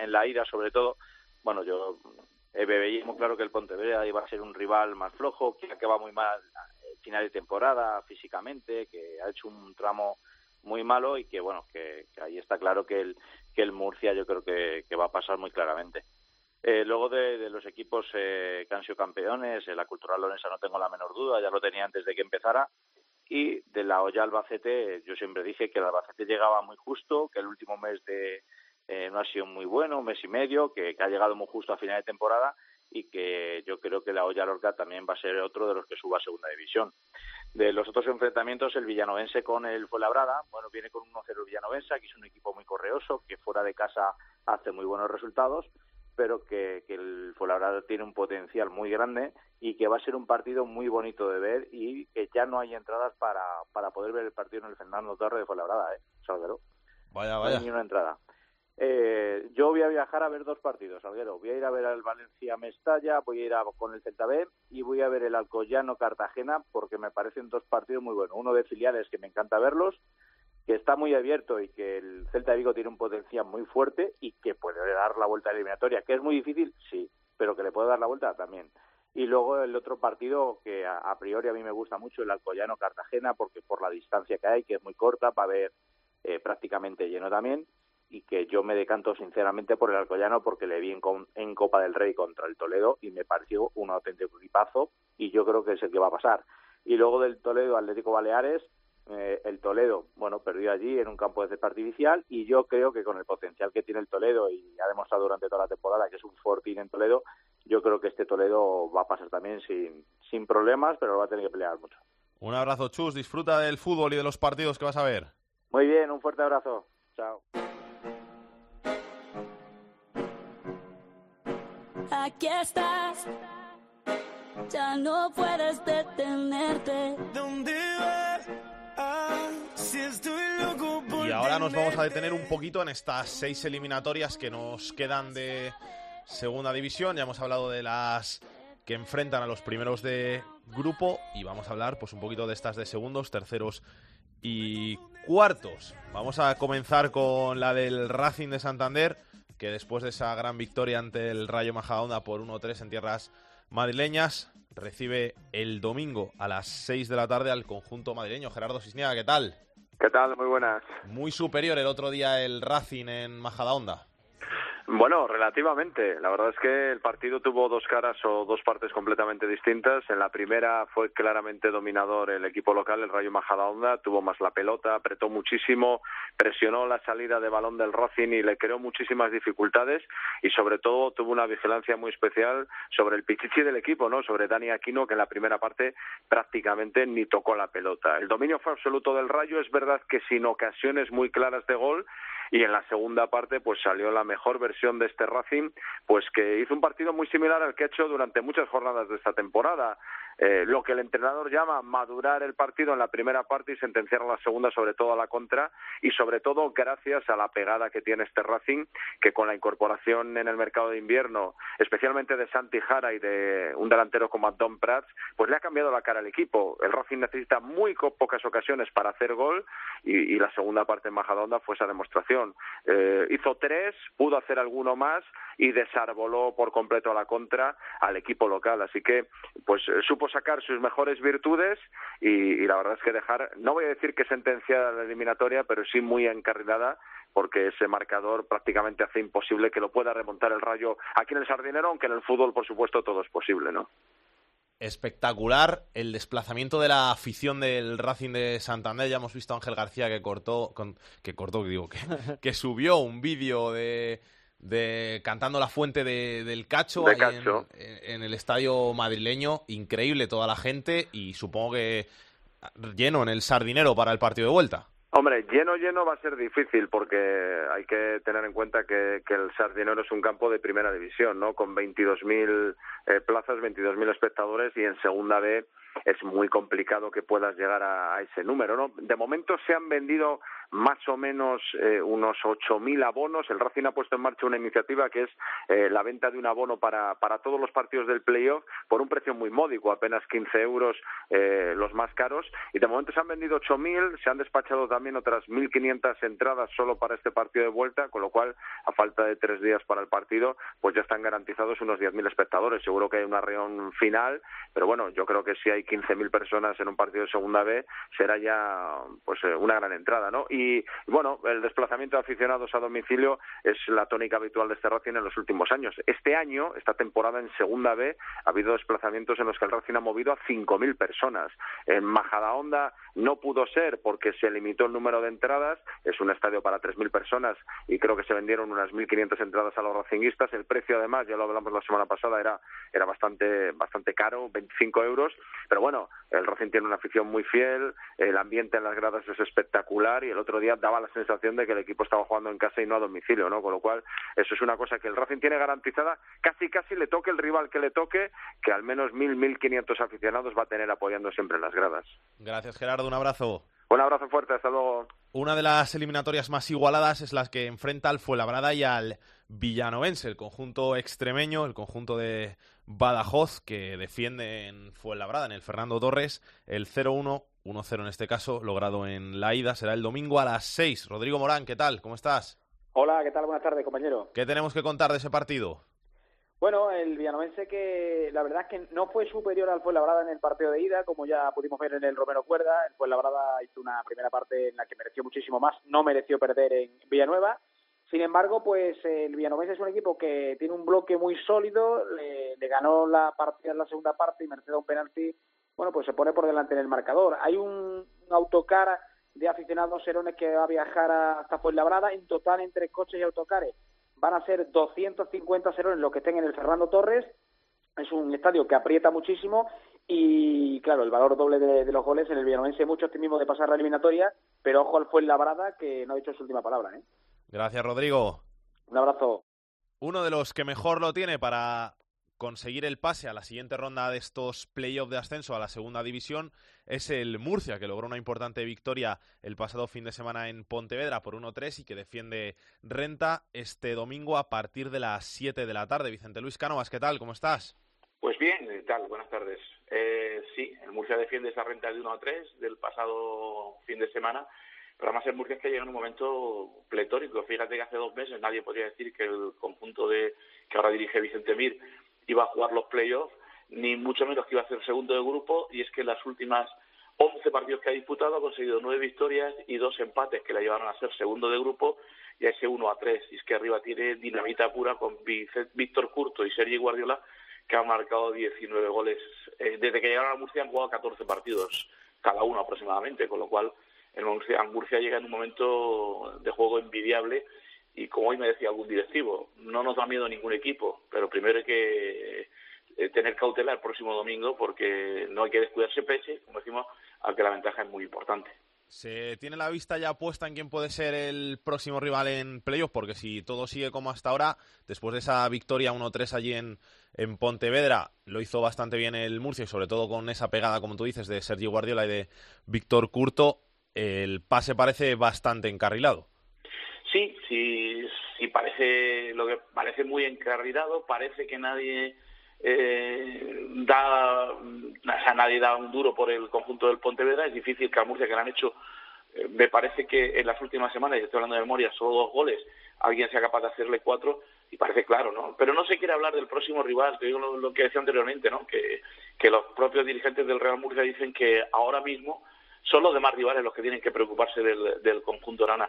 en la ida, sobre todo, bueno, yo eh, veía muy claro que el Pontevedra iba a ser un rival más flojo, que va muy mal el final de temporada físicamente, que ha hecho un tramo muy malo y que, bueno, que, ahí está claro que el, que el Murcia yo creo que, va a pasar muy claramente. Eh, luego de, los equipos eh, que han sido campeones, la Cultural Lorenza no tengo la menor duda, ya lo tenía antes de que empezara, y de la olla Albacete yo siempre dije que el Albacete llegaba muy justo, que el último mes de eh, no ha sido muy bueno, un mes y medio, que, ha llegado muy justo a final de temporada y que yo creo que la olla Lorca también va a ser otro de los que suba a segunda división. De los otros enfrentamientos, el Villanovense con el Fuenlabrada, bueno, viene con un 1-0 el Villanovense, que es un equipo muy correoso, que fuera de casa hace muy buenos resultados, pero que, que el Fuenlabrada tiene un potencial muy grande y que va a ser un partido muy bonito de ver y que ya no hay entradas para, para poder ver el partido en el Fernando Torre de Fuenlabrada, ¿eh? Salguero. Vaya, vaya. No hay ni una entrada. Eh, yo voy a viajar a ver dos partidos, Salguero. Voy a ir a ver al Valencia Mestalla, voy a ir a, con el Celta B y voy a ver el Alcoyano Cartagena porque me parecen dos partidos muy buenos. Uno de filiales que me encanta verlos que está muy abierto y que el Celta de Vigo tiene un potencial muy fuerte y que puede dar la vuelta eliminatoria, que es muy difícil, sí, pero que le puede dar la vuelta también. Y luego el otro partido que a, priori a mí me gusta mucho, el Alcoyano Cartagena, porque por la distancia que hay, que es muy corta, va a haber eh, prácticamente lleno también, y que yo me decanto sinceramente por el Alcoyano porque le vi en, en Copa del Rey contra el Toledo y me pareció un auténtico equipazo y yo creo que es el que va a pasar. Y luego del Toledo Atlético Baleares, eh, el Toledo, bueno, perdió allí en un campo de césped artificial y yo creo que con el potencial que tiene el Toledo y ha demostrado durante toda la temporada que es un fortín en Toledo, yo creo que este Toledo va a pasar también sin, sin problemas, pero va a tener que pelear mucho. Un abrazo, Chus. Disfruta del fútbol y de los partidos que vas a ver. Muy bien, un fuerte abrazo. Chao. Aquí estás, ya no puedes detenerte. ¿Dónde vas? Y ahora nos vamos a detener un poquito en estas seis eliminatorias que nos quedan de segunda división. Ya hemos hablado de las que enfrentan a los primeros de grupo y vamos a hablar pues un poquito de estas de segundos, terceros y cuartos. Vamos a comenzar con la del Racing de Santander, que después de esa gran victoria ante el Rayo Majadahonda por 1-3 en tierras madrileñas, recibe el domingo a las 6 de la tarde al conjunto madrileño. Gerardo Cisniaga, ¿qué tal? ¿Qué tal? Muy buenas. Muy superior el otro día el Racing en Majadahonda. Bueno, relativamente. La verdad es que el partido tuvo dos caras o dos partes completamente distintas. En la primera fue claramente dominador el equipo local, el Rayo Majadahonda, tuvo más la pelota, apretó muchísimo, presionó la salida de balón del Racing y le creó muchísimas dificultades y sobre todo tuvo una vigilancia muy especial sobre el pichichi del equipo, ¿no? Sobre Dani Aquino que en la primera parte prácticamente ni tocó la pelota. El dominio fue absoluto del Rayo, es verdad que sin ocasiones muy claras de gol y en la segunda parte pues salió la mejor versión de este Racing pues que hizo un partido muy similar al que ha hecho durante muchas jornadas de esta temporada eh, lo que el entrenador llama madurar el partido en la primera parte y sentenciar en la segunda, sobre todo a la contra, y sobre todo gracias a la pegada que tiene este Racing, que con la incorporación en el mercado de invierno, especialmente de Santi Jara y de un delantero como Don Prats, pues le ha cambiado la cara al equipo. El Racing necesita muy pocas ocasiones para hacer gol y, la segunda parte en Majadonda fue esa demostración. Eh, hizo tres, pudo hacer alguno más y desarboló por completo a la contra al equipo local. Así que, pues supo sacar sus mejores virtudes y, la verdad es que dejar, no voy a decir que sentenciada la eliminatoria, pero sí muy encarrilada porque ese marcador prácticamente hace imposible que lo pueda remontar el Rayo aquí en el Sardinero, aunque en el fútbol, por supuesto, todo es posible, ¿no? espectacular el desplazamiento de la afición del Racing de Santander. Ya hemos visto a Ángel García que cortó, que cortó, digo, que subió un vídeo de, de cantando la fuente de, del Cacho, En, el estadio madrileño. Increíble toda la gente y supongo que lleno en el Sardinero para el partido de vuelta. Hombre, lleno, lleno va a ser difícil porque hay que tener en cuenta que, el Sardinero es un campo de primera división, ¿no? Con 22.000 eh, plazas, 22.000 espectadores y en segunda B es muy complicado que puedas llegar a, a, ese número, ¿no? De momento se han vendido más o menos eh, unos 8.000 abonos. El Racing ha puesto en marcha una iniciativa que es eh, la venta de un abono para, para todos los partidos del playoff por un precio muy módico, apenas 15 euros eh, los más caros. Y de momento se han vendido 8.000, se han despachado también otras 1.500 entradas solo para este partido de vuelta, con lo cual, a falta de tres días para el partido, pues ya están garantizados unos 10.000 espectadores. Seguro que hay una reunión final, pero bueno, yo creo que si hay 15.000 personas en un partido de segunda B, será ya pues una gran entrada, ¿no? Bueno, el desplazamiento de aficionados a domicilio es la tónica habitual de este Racing en los últimos años. Este año, esta temporada en Segunda B, ha habido desplazamientos en los que el Racing ha movido a 5.000 personas. En Majadahonda no pudo ser porque se limitó el número de entradas, es un estadio para 3.000 personas y creo que se vendieron unas 1.500 entradas a los racinguistas. El precio, además, ya lo hablamos la semana pasada, era, era bastante, bastante caro, 25 euros. Pero bueno, el Racing tiene una afición muy fiel, el ambiente en las gradas es espectacular y el otro día daba la sensación de que el equipo estaba jugando en casa y no a domicilio, ¿no? Con lo cual, eso es una cosa que el Racing tiene garantizada, casi casi le toque el rival que le toque, que al menos mil, mil quinientos aficionados va a tener apoyando siempre en las gradas. Gracias, Gerardo, un abrazo. Un abrazo fuerte, hasta luego. Una de las eliminatorias más igualadas es la que enfrenta al Fuenlabrada y al Villanovense, el conjunto extremeño, el conjunto de Badajoz, que defiende en Fuenlabrada, en el Fernando Torres, el 0-1 1-0 en este caso, logrado en la ida. Será el domingo a las 6. Rodrigo Morán, ¿qué tal? ¿Cómo estás? Hola, ¿qué tal? Buenas tardes, compañero. ¿Qué tenemos que contar de ese partido? Bueno, el villanovense que la verdad es que no fue superior al Fuenlabrada en el partido de ida, como ya pudimos ver en el Romero Cuerda. El Fuenlabrada hizo una primera parte en la que mereció muchísimo más, no mereció perder en Villanueva. Sin embargo, pues el Villanovense es un equipo que tiene un bloque muy sólido, le, ganó la partida en la segunda parte y merced un penalti bueno, pues se pone por delante en el marcador. Hay un, autocar de aficionados serones que va a viajar hasta Fuenlabrada. En total, entre coches y autocares, van a ser 250 serones los que estén en el Fernando Torres. Es un estadio que aprieta muchísimo y, claro, el valor doble de, los goles en el Villanovense, mucho optimismo de pasar la eliminatoria, pero ojo al Fuenlabrada que no ha dicho su última palabra. ¿eh? Gracias, Rodrigo. Un abrazo. Uno de los que mejor lo tiene para conseguir el pase a la siguiente ronda de estos playoffs de ascenso a la segunda división es el Murcia, que logró una importante victoria el pasado fin de semana en Pontevedra por 1-3 y que defiende renta este domingo a partir de las 7 de la tarde. Vicente Luis Cánovas, ¿qué tal? ¿Cómo estás? Pues bien, ¿qué tal? Buenas tardes. Eh, sí, el Murcia defiende esa renta de 1-3 del pasado fin de semana pero además el Murcia es que llega en un momento pletórico. Fíjate que hace dos meses nadie podría decir que el conjunto de que ahora dirige Vicente Mir iba a jugar los playoffs, ni mucho menos que iba a ser segundo de grupo, y es que en las últimas 11 partidos que ha disputado ha conseguido nueve victorias y dos empates que la llevaron a ser segundo de grupo y a ese 1 a 3. Y es que arriba tiene dinamita pura con Víctor Curto y Sergi Guardiola, que han marcado 19 goles. Eh, desde que llegaron a Murcia han jugado 14 partidos, cada uno aproximadamente, con lo cual el Murcia, Murcia llega en un momento de juego envidiable y como hoy me decía algún directivo, no nos da miedo ningún equipo, pero primero hay que eh, tener cautela el próximo domingo porque no hay que descuidarse pese, como decimos, a que la ventaja es muy importante. ¿Se tiene la vista ya puesta en quién puede ser el próximo rival en playoff? Porque si todo sigue como hasta ahora, después de esa victoria 1-3 allí en, en Pontevedra, lo hizo bastante bien el Murcia y sobre todo con esa pegada, como tú dices, de Sergio Guardiola y de Víctor Curto, el pase parece bastante encarrilado. Sí, sí, sí parece lo que parece muy encarrilado, parece que nadie eh, da, o nadie da un duro por el conjunto del Pontevedra, es difícil que a Murcia que le han hecho, eh, me parece que en las últimas semanas, y estoy hablando de memoria, solo dos goles, alguien sea capaz de hacerle cuatro, y parece claro, ¿no? Pero no se quiere hablar del próximo rival, te digo lo, que decía anteriormente, ¿no? Que, que los propios dirigentes del Real Murcia dicen que ahora mismo son los demás rivales los que tienen que preocuparse del, del conjunto Rana.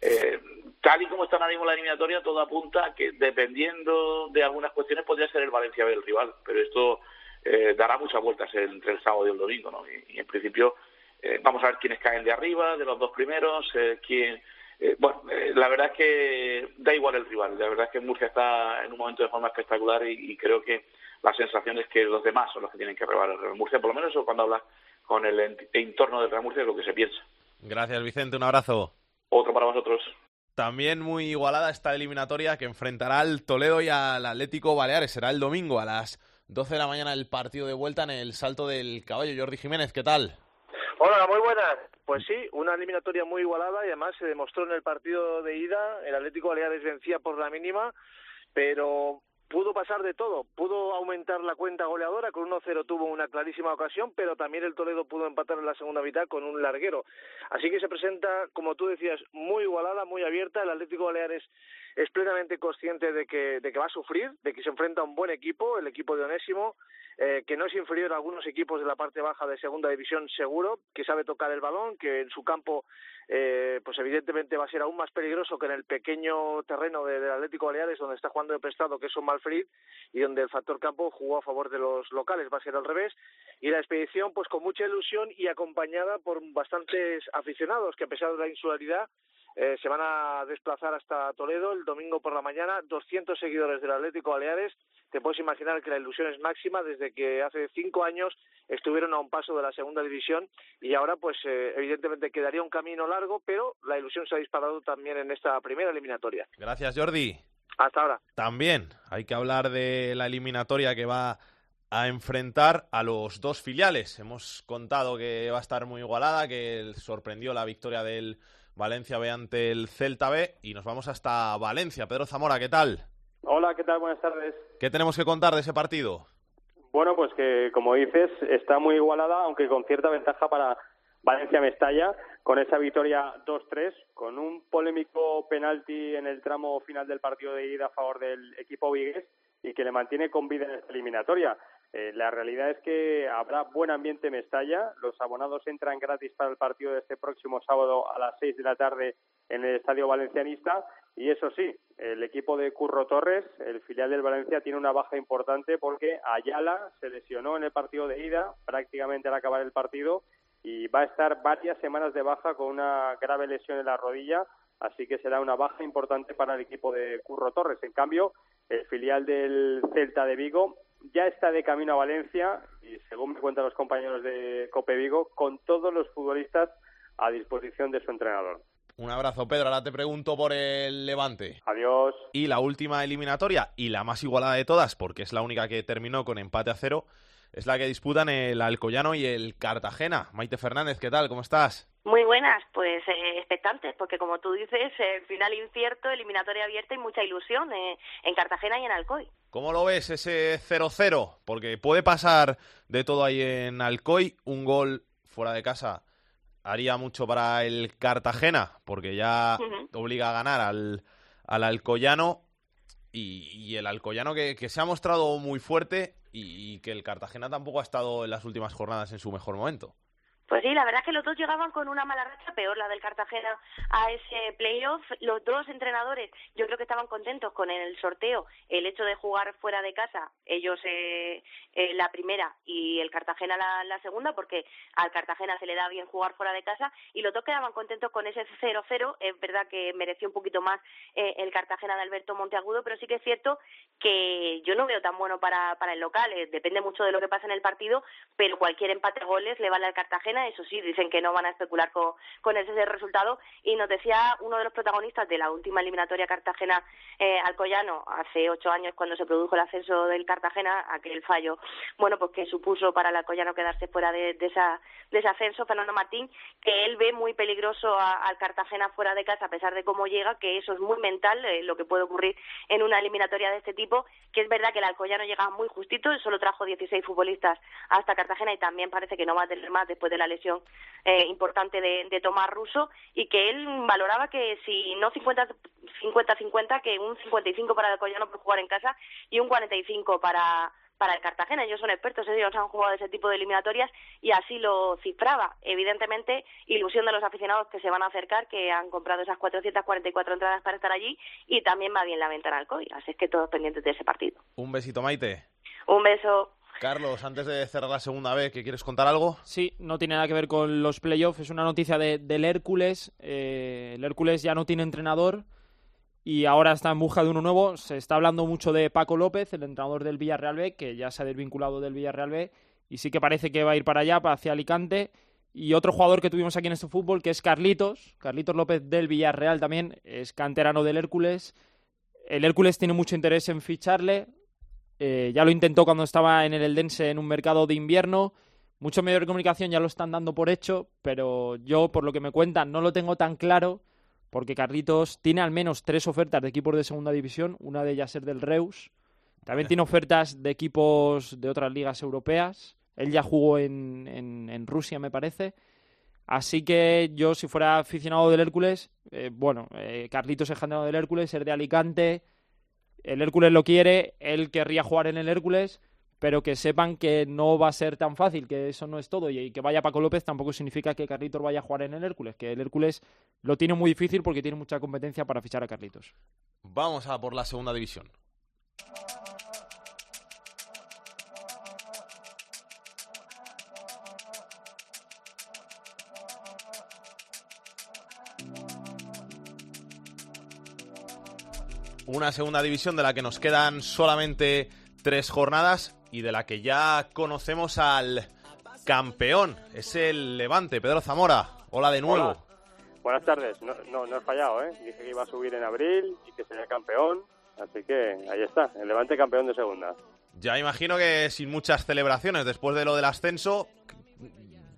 Eh, tal y como está ahora mismo la eliminatoria, todo apunta a que dependiendo de algunas cuestiones podría ser el Valencia el rival, pero esto eh, dará muchas vueltas entre el sábado y el domingo, ¿no? Y, en principio eh, vamos a ver quiénes caen de arriba, de los dos primeros, eh, quién... bueno, la verdad es que da igual el rival. La verdad es que Murcia está en un momento de forma espectacular y, creo que la sensación es que los demás son los que tienen que rebar el Real Murcia. Por lo menos eso cuando hablas con el entorno del Real Murcia es lo que se piensa. Gracias, Vicente. Un abrazo. Otro para vosotros. También muy igualada esta eliminatoria que enfrentará al Toledo y al Atlético Baleares. Será el domingo a las 12 de la mañana el partido de vuelta en el Salto del Caballo. Jordi Jiménez, ¿qué tal? Hola, muy buenas. Pues sí, una eliminatoria muy igualada y además se demostró en el partido de ida. El Atlético Baleares vencía por la mínima, pero pudo pasar de todo. Pudo aumentar la cuenta goleadora, con 1-0 tuvo una clarísima ocasión, pero también el Toledo pudo empatar en la segunda mitad con un larguero. Así que se presenta, como tú decías, muy igualada, muy abierta. El Atlético Baleares es plenamente consciente de que, de que va a sufrir, de que se enfrenta a un buen equipo, el equipo de Onésimo, eh, que no es inferior a algunos equipos de la parte baja de segunda división seguro, que sabe tocar el balón, que en su campo eh, pues evidentemente va a ser aún más peligroso que en el pequeño terreno del Atlético Baleares donde está jugando de prestado que es un Malfrid y donde el factor campo jugó a favor de los locales, va a ser al revés. Y la expedición pues con mucha ilusión y acompañada por bastantes aficionados que a pesar de la insularidad eh, se van a desplazar hasta Toledo el domingo por la mañana, 200 seguidores del Atlético Baleares. Te puedes imaginar que la ilusión es máxima desde que hace cinco años estuvieron a un paso de la segunda división y ahora pues eh, evidentemente quedaría un camino largo, pero la ilusión se ha disparado también en esta primera eliminatoria. Gracias Jordi. Hasta ahora. También hay que hablar de la eliminatoria que va a enfrentar a los dos filiales. Hemos contado que va a estar muy igualada, que sorprendió la victoria del Valencia B ante el Celta B y nos vamos hasta Valencia. Pedro Zamora, ¿qué tal? Hola, ¿qué tal? Buenas tardes. ¿Qué tenemos que contar de ese partido? Bueno, pues que como dices, está muy igualada, aunque con cierta ventaja para Valencia-Mestalla, con esa victoria 2-3, con un polémico penalti en el tramo final del partido de ida a favor del equipo Vigues y que le mantiene con vida en esta eliminatoria. Eh, la realidad es que habrá buen ambiente en Mestalla. Los abonados entran gratis para el partido de este próximo sábado a las seis de la tarde en el Estadio Valencianista. Y eso sí, el equipo de Curro Torres, el filial del Valencia, tiene una baja importante porque Ayala se lesionó en el partido de ida, prácticamente al acabar el partido, y va a estar varias semanas de baja con una grave lesión en la rodilla. Así que será una baja importante para el equipo de Curro Torres. En cambio, el filial del Celta de Vigo ya está de camino a Valencia y, según me cuentan los compañeros de Cope Vigo, con todos los futbolistas a disposición de su entrenador. Un abrazo, Pedro. Ahora te pregunto por el Levante. Adiós. Y la última eliminatoria, y la más igualada de todas, porque es la única que terminó con empate a cero, es la que disputan el Alcoyano y el Cartagena. Maite Fernández, ¿qué tal? ¿Cómo estás? Muy buenas, pues eh, expectantes, porque como tú dices, el final incierto, eliminatoria abierta y mucha ilusión eh, en Cartagena y en Alcoy. ¿Cómo lo ves ese 0-0? Porque puede pasar de todo ahí en Alcoy, un gol fuera de casa haría mucho para el Cartagena, porque ya obliga a ganar al, al Alcoyano y, el Alcoyano que, que, se ha mostrado muy fuerte y que el Cartagena tampoco ha estado en las últimas jornadas en su mejor momento. Pues sí, la verdad es que los dos llegaban con una mala racha, peor la del Cartagena, a ese playoff. Los dos entrenadores, yo creo que estaban contentos con el sorteo, el hecho de jugar fuera de casa, ellos eh, eh, la primera y el Cartagena la, segunda, porque al Cartagena se le da bien jugar fuera de casa, y los dos quedaban contentos con ese 0-0. Es verdad que mereció un poquito más eh, el Cartagena de Alberto Monteagudo, pero sí que es cierto que yo no veo tan bueno para, para el local. depende mucho de lo que pasa en el partido, pero cualquier empate a goles le vale al Cartagena eso sí, dicen que no van a especular con, ese resultado. Y nos decía uno de los protagonistas de la última eliminatoria Cartagena eh, hace ocho años cuando se produjo el ascenso del Cartagena, aquel fallo, bueno, pues que supuso para el Alcoyano quedarse fuera de, esa, de ese ascenso, Fernando Martín, que él ve muy peligroso al Cartagena fuera de casa, a pesar de cómo llega, que eso es muy mental, eh, lo que puede ocurrir en una eliminatoria de este tipo, que es verdad que el Alcoyano llega muy justito, solo trajo 16 futbolistas hasta Cartagena y también parece que no va a tener más después de la lesión eh, importante de, de, Tomás Russo y que él valoraba que si no 50-50, que un 55 para el Collano por jugar en casa y un 45 para para el Cartagena. Ellos son expertos, ellos han jugado ese tipo de eliminatorias y así lo cifraba. Evidentemente, ilusión de los aficionados que se van a acercar, que han comprado esas 444 entradas para estar allí y también va bien la venta en Alcoy. Así es que todos pendientes de ese partido. Un besito, Maite. Un beso. Carlos, antes de cerrar la segunda vez, ¿que quieres contar algo? Sí, no tiene nada que ver con los playoffs, es una noticia de, del Hércules. Eh, el Hércules ya no tiene entrenador y ahora está en busca de uno nuevo. Se está hablando mucho de Paco López, el entrenador del Villarreal B, que ya se ha desvinculado del Villarreal B y sí que parece que va a ir para allá, hacia Alicante. Y otro jugador que tuvimos aquí en este fútbol, que es Carlitos, Carlitos López del Villarreal también, es canterano del Hércules. El Hércules tiene mucho interés en ficharle. Eh, ya lo intentó cuando estaba en el Eldense en un mercado de invierno. Muchos medios de comunicación ya lo están dando por hecho, pero yo, por lo que me cuentan, no lo tengo tan claro, porque Carlitos tiene al menos tres ofertas de equipos de segunda división, una de ellas es del Reus. También tiene ofertas de equipos de otras ligas europeas. Él ya jugó en, Rusia, me parece. Así que yo, si fuera aficionado del Hércules, eh, bueno, eh, Carlitos es candidato del Hércules, es de Alicante, el Hércules lo quiere, él querría jugar en el Hércules, pero que sepan que no va a ser tan fácil, que eso no es todo, y que vaya Paco López tampoco significa que Carlitos vaya a jugar en el Hércules, que el Hércules lo tiene muy difícil porque tiene mucha competencia para fichar a Carlitos. Vamos a por la segunda división. Una segunda división de la que nos quedan solamente tres jornadas y de la que ya conocemos al campeón. Es el Levante, Pedro Zamora. Hola de nuevo. Buenas tardes. No, no, no he fallado, ¿eh? Dije que iba a subir en abril y que sería campeón. Así que ahí está, el Levante campeón de segunda. Ya imagino que sin muchas celebraciones, después de lo del ascenso,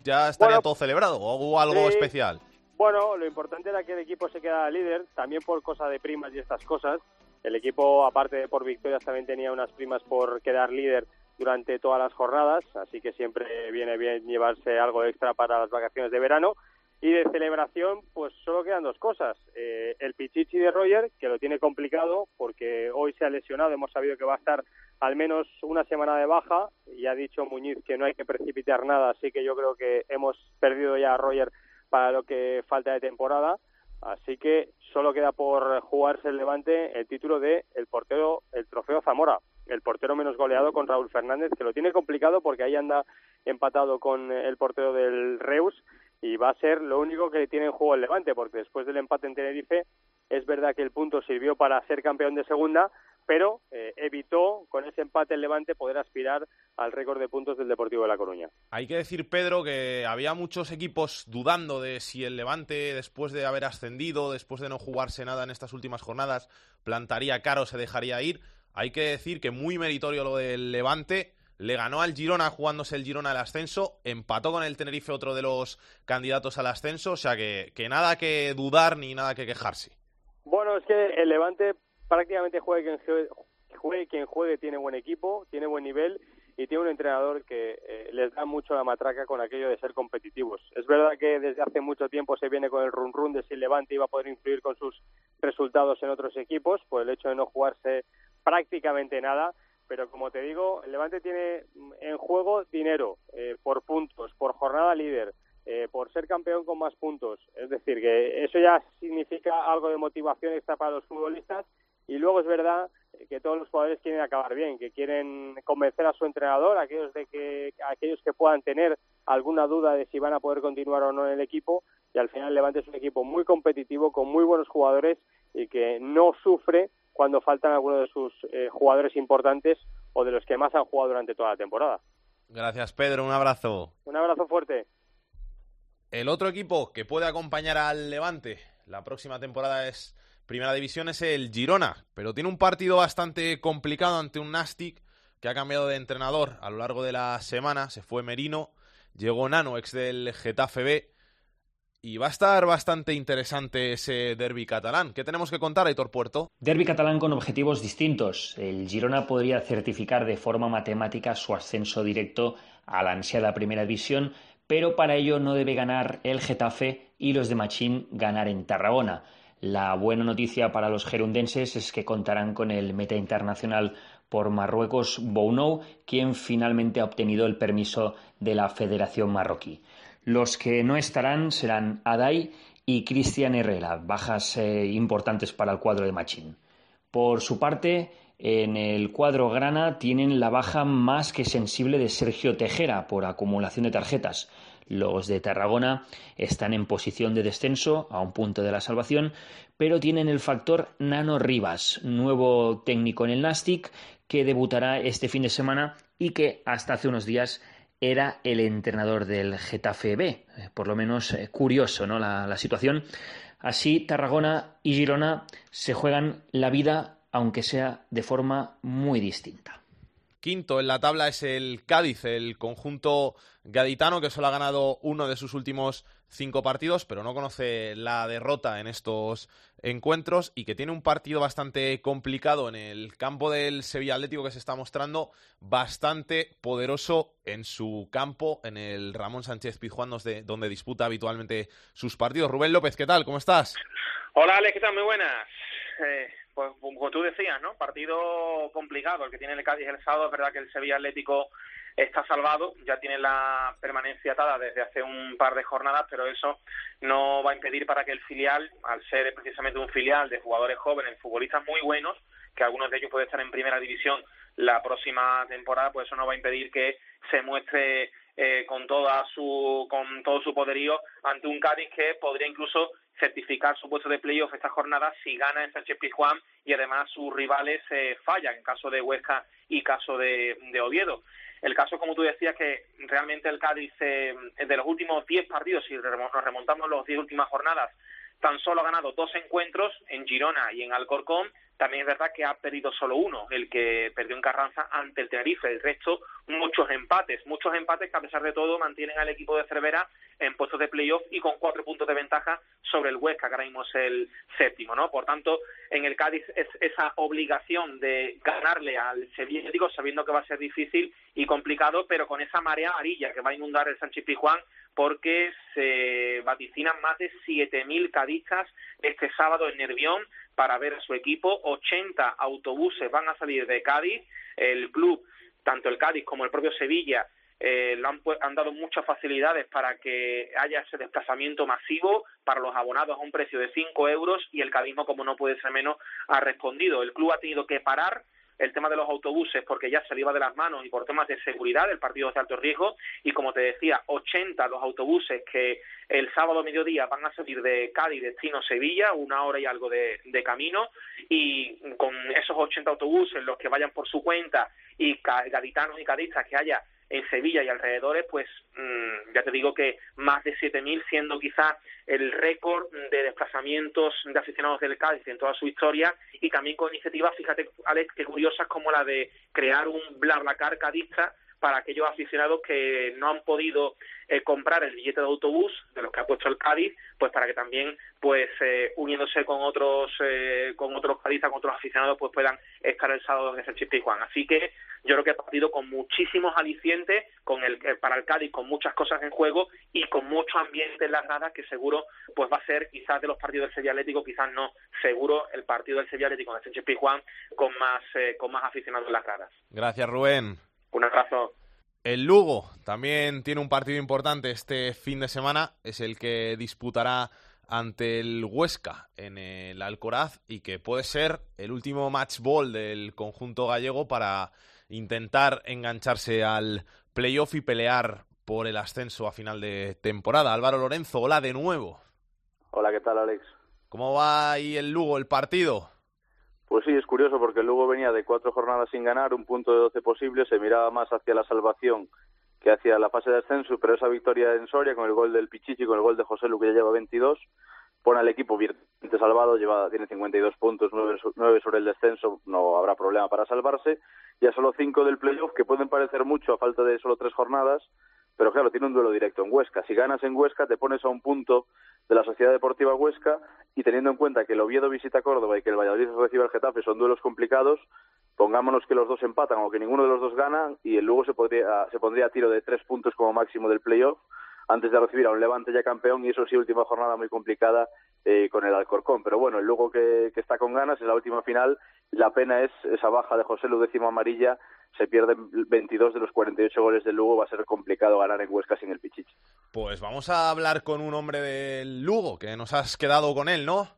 ya estaría todo celebrado. ¿O hubo algo especial? Bueno, lo importante era que el equipo se quedara líder, también por cosa de primas y estas cosas. El equipo, aparte de por victorias, también tenía unas primas por quedar líder durante todas las jornadas, así que siempre viene bien llevarse algo extra para las vacaciones de verano. Y de celebración, pues solo quedan dos cosas. Eh, el Pichichi de Roger, que lo tiene complicado porque hoy se ha lesionado, hemos sabido que va a estar al menos una semana de baja y ha dicho Muñiz que no hay que precipitar nada, así que yo creo que hemos perdido ya a Roger para lo que falta de temporada. Así que solo queda por jugarse el Levante el título de el portero, el trofeo Zamora, el portero menos goleado con Raúl Fernández, que lo tiene complicado porque ahí anda empatado con el portero del Reus y va a ser lo único que tiene en juego el Levante, porque después del empate en Tenerife es verdad que el punto sirvió para ser campeón de segunda, pero eh, evitó con ese empate el Levante poder aspirar al récord de puntos del Deportivo de La Coruña. Hay que decir, Pedro, que había muchos equipos dudando de si el Levante, después de haber ascendido, después de no jugarse nada en estas últimas jornadas, plantaría caro, se dejaría ir. Hay que decir que muy meritorio lo del Levante. Le ganó al Girona jugándose el Girona al ascenso, empató con el Tenerife otro de los candidatos al ascenso, o sea que, que nada que dudar ni nada que quejarse. Bueno, es que el Levante prácticamente juegue quien juegue, quien juegue tiene buen equipo, tiene buen nivel y tiene un entrenador que eh, les da mucho la matraca con aquello de ser competitivos. Es verdad que desde hace mucho tiempo se viene con el run run de si Levante iba a poder influir con sus resultados en otros equipos por el hecho de no jugarse prácticamente nada, pero como te digo, el Levante tiene en juego dinero eh, por puntos, por jornada líder, eh, por ser campeón con más puntos. Es decir, que eso ya significa algo de motivación extra para los futbolistas y luego es verdad que todos los jugadores quieren acabar bien, que quieren convencer a su entrenador, aquellos de que aquellos que puedan tener alguna duda de si van a poder continuar o no en el equipo y al final Levante es un equipo muy competitivo con muy buenos jugadores y que no sufre cuando faltan algunos de sus eh, jugadores importantes o de los que más han jugado durante toda la temporada. Gracias Pedro, un abrazo. Un abrazo fuerte. El otro equipo que puede acompañar al Levante la próxima temporada es Primera División es el Girona, pero tiene un partido bastante complicado ante un Nastic que ha cambiado de entrenador a lo largo de la semana. Se fue Merino, llegó Nano, ex del Getafe B. Y va a estar bastante interesante ese derby catalán. ¿Qué tenemos que contar, Aitor Puerto? Derby catalán con objetivos distintos. El Girona podría certificar de forma matemática su ascenso directo a la ansiada primera división, pero para ello no debe ganar el Getafe y los de Machín ganar en Tarragona. La buena noticia para los gerundenses es que contarán con el meta internacional por Marruecos Bounou, quien finalmente ha obtenido el permiso de la Federación Marroquí. Los que no estarán serán Adai y Cristian Herrera, bajas eh, importantes para el cuadro de Machín. Por su parte, En el cuadro grana tienen la baja más que sensible de Sergio Tejera por acumulación de tarjetas. Los de Tarragona están en posición de descenso, a un punto de la salvación, pero tienen el factor Nano Rivas, nuevo técnico en el Nastic, que debutará este fin de semana y que hasta hace unos días era el entrenador del Getafe B. Eh, por lo menos eh, curioso ¿no? la, la situación. Así, Tarragona y Girona se juegan la vida, aunque sea de forma muy distinta. Quinto en la tabla es el Cádiz, el conjunto gaditano que solo ha ganado uno de sus últimos cinco partidos, pero no conoce la derrota en estos encuentros y que tiene un partido bastante complicado en el campo del Sevilla Atlético que se está mostrando bastante poderoso en su campo, en el Ramón Sánchez Pizjuán, donde disputa habitualmente sus partidos. Rubén López, ¿qué tal? ¿Cómo estás? Hola, Alex, ¿qué tal? Muy buenas. Eh, pues como tú decías, ¿no? Partido complicado el que tiene el Cádiz el sábado. Es verdad que el Sevilla Atlético está salvado, ya tiene la permanencia atada desde hace un par de jornadas, pero eso no va a impedir para que el filial, al ser precisamente un filial de jugadores jóvenes, futbolistas muy buenos, que algunos de ellos pueden estar en primera división la próxima temporada, pues eso no va a impedir que se muestre eh, con toda su con todo su poderío ante un Cádiz que podría incluso certificar su puesto de playoff esta jornada si gana en Sánchez Pizjuán y además sus rivales eh, fallan en caso de Huesca y caso de, Oviedo. El caso, como tú decías, que realmente el Cádiz, eh, de los últimos 10 partidos, si nos remontamos las 10 últimas jornadas, tan solo ha ganado dos encuentros en Girona y en Alcorcón. También es verdad que ha perdido solo uno, el que perdió en Carranza ante el Tenerife. El resto, muchos empates, muchos empates que a pesar de todo mantienen al equipo de Cervera en puestos de playoff y con cuatro puntos de ventaja sobre el Huesca, que ahora mismo es el séptimo, ¿no? Por tanto, en el Cádiz es esa obligación de ganarle al Sevilla, sabiendo que va a ser difícil y complicado, pero con esa marea amarilla que va a inundar el Sánchez Pizjuán, porque se vaticinan más de 7.000 cadistas este sábado en Nervión para ver a su equipo. 80 autobuses van a salir de Cádiz. El club, tanto el Cádiz como el propio Sevilla, eh, han, han, dado muchas facilidades para que haya ese desplazamiento masivo para los abonados a un precio de 5 euros y el cadismo, como no puede ser menos, ha respondido. El club ha tenido que parar el tema de los autobuses porque ya se le iba de las manos y por temas de seguridad el partido de alto riesgo. Y como te decía 80 los autobuses que el sábado mediodía van a salir de Cádiz destino Sevilla una hora y algo de, de camino. Y con esos 80 autobuses los que vayan por su cuenta y gaditanos y cadistas que haya en Sevilla y alrededores, pues mm, ya te digo que más de 7.000, siendo quizás el récord de desplazamientos de aficionados del Cádiz en toda su historia y también con iniciativas, fíjate, Alex, que curiosas como la de crear un BlaBlaCar cadista para aquellos aficionados que no han podido eh, comprar el billete de autobús de los que ha puesto el Cádiz, pues para que también, pues eh, uniéndose con otros eh, con otros cadistas, con otros aficionados, pues puedan estar el sábado en ese Chiste Juan. Así que yo creo que ha partido con muchísimos alicientes, con el para el Cádiz, con muchas cosas en juego y con mucho ambiente en las gradas que seguro pues va a ser quizás de los partidos del Sevilla Atlético, quizás no, seguro el partido del Sevilla Atlético en el Juan con más con más aficionados en las gradas. Gracias Rubén. Un abrazo. El Lugo también tiene un partido importante este fin de semana, es el que disputará ante el Huesca en el Alcoraz y que puede ser el último match ball del conjunto gallego para intentar engancharse al playoff y pelear por el ascenso a final de temporada. Álvaro Lorenzo, hola de nuevo. Hola, ¿qué tal, Alex? ¿Cómo va ahí el Lugo, el partido? Pues sí, es curioso porque luego venía de cuatro jornadas sin ganar, un punto de doce posible, se miraba más hacia la salvación que hacia la fase de ascenso, pero esa victoria en Soria con el gol del Pichichi, con el gol de José Lu que ya lleva 22, pone al equipo bien salvado, lleva, tiene 52 puntos, nueve, nueve sobre el descenso, no habrá problema para salvarse, y a solo cinco del playoff, que pueden parecer mucho a falta de solo tres jornadas, pero claro, tiene un duelo directo en Huesca. Si ganas en Huesca, te pones a un punto de la Sociedad Deportiva Huesca y teniendo en cuenta que el Oviedo visita Córdoba y que el Valladolid recibe el Getafe, son duelos complicados, pongámonos que los dos empatan o que ninguno de los dos gana y el Lugo se, podría, se pondría a tiro de tres puntos como máximo del playoff antes de recibir a un Levante ya campeón y eso sí, última jornada muy complicada eh, con el Alcorcón. Pero bueno, el Lugo que, que, está con ganas en la última final, la pena es esa baja de José Lu décimo amarilla se pierden 22 de los 48 goles del Lugo, va a ser complicado ganar en Huesca sin el Pichichi. Pues vamos a hablar con un hombre del Lugo, que nos has quedado con él, ¿no?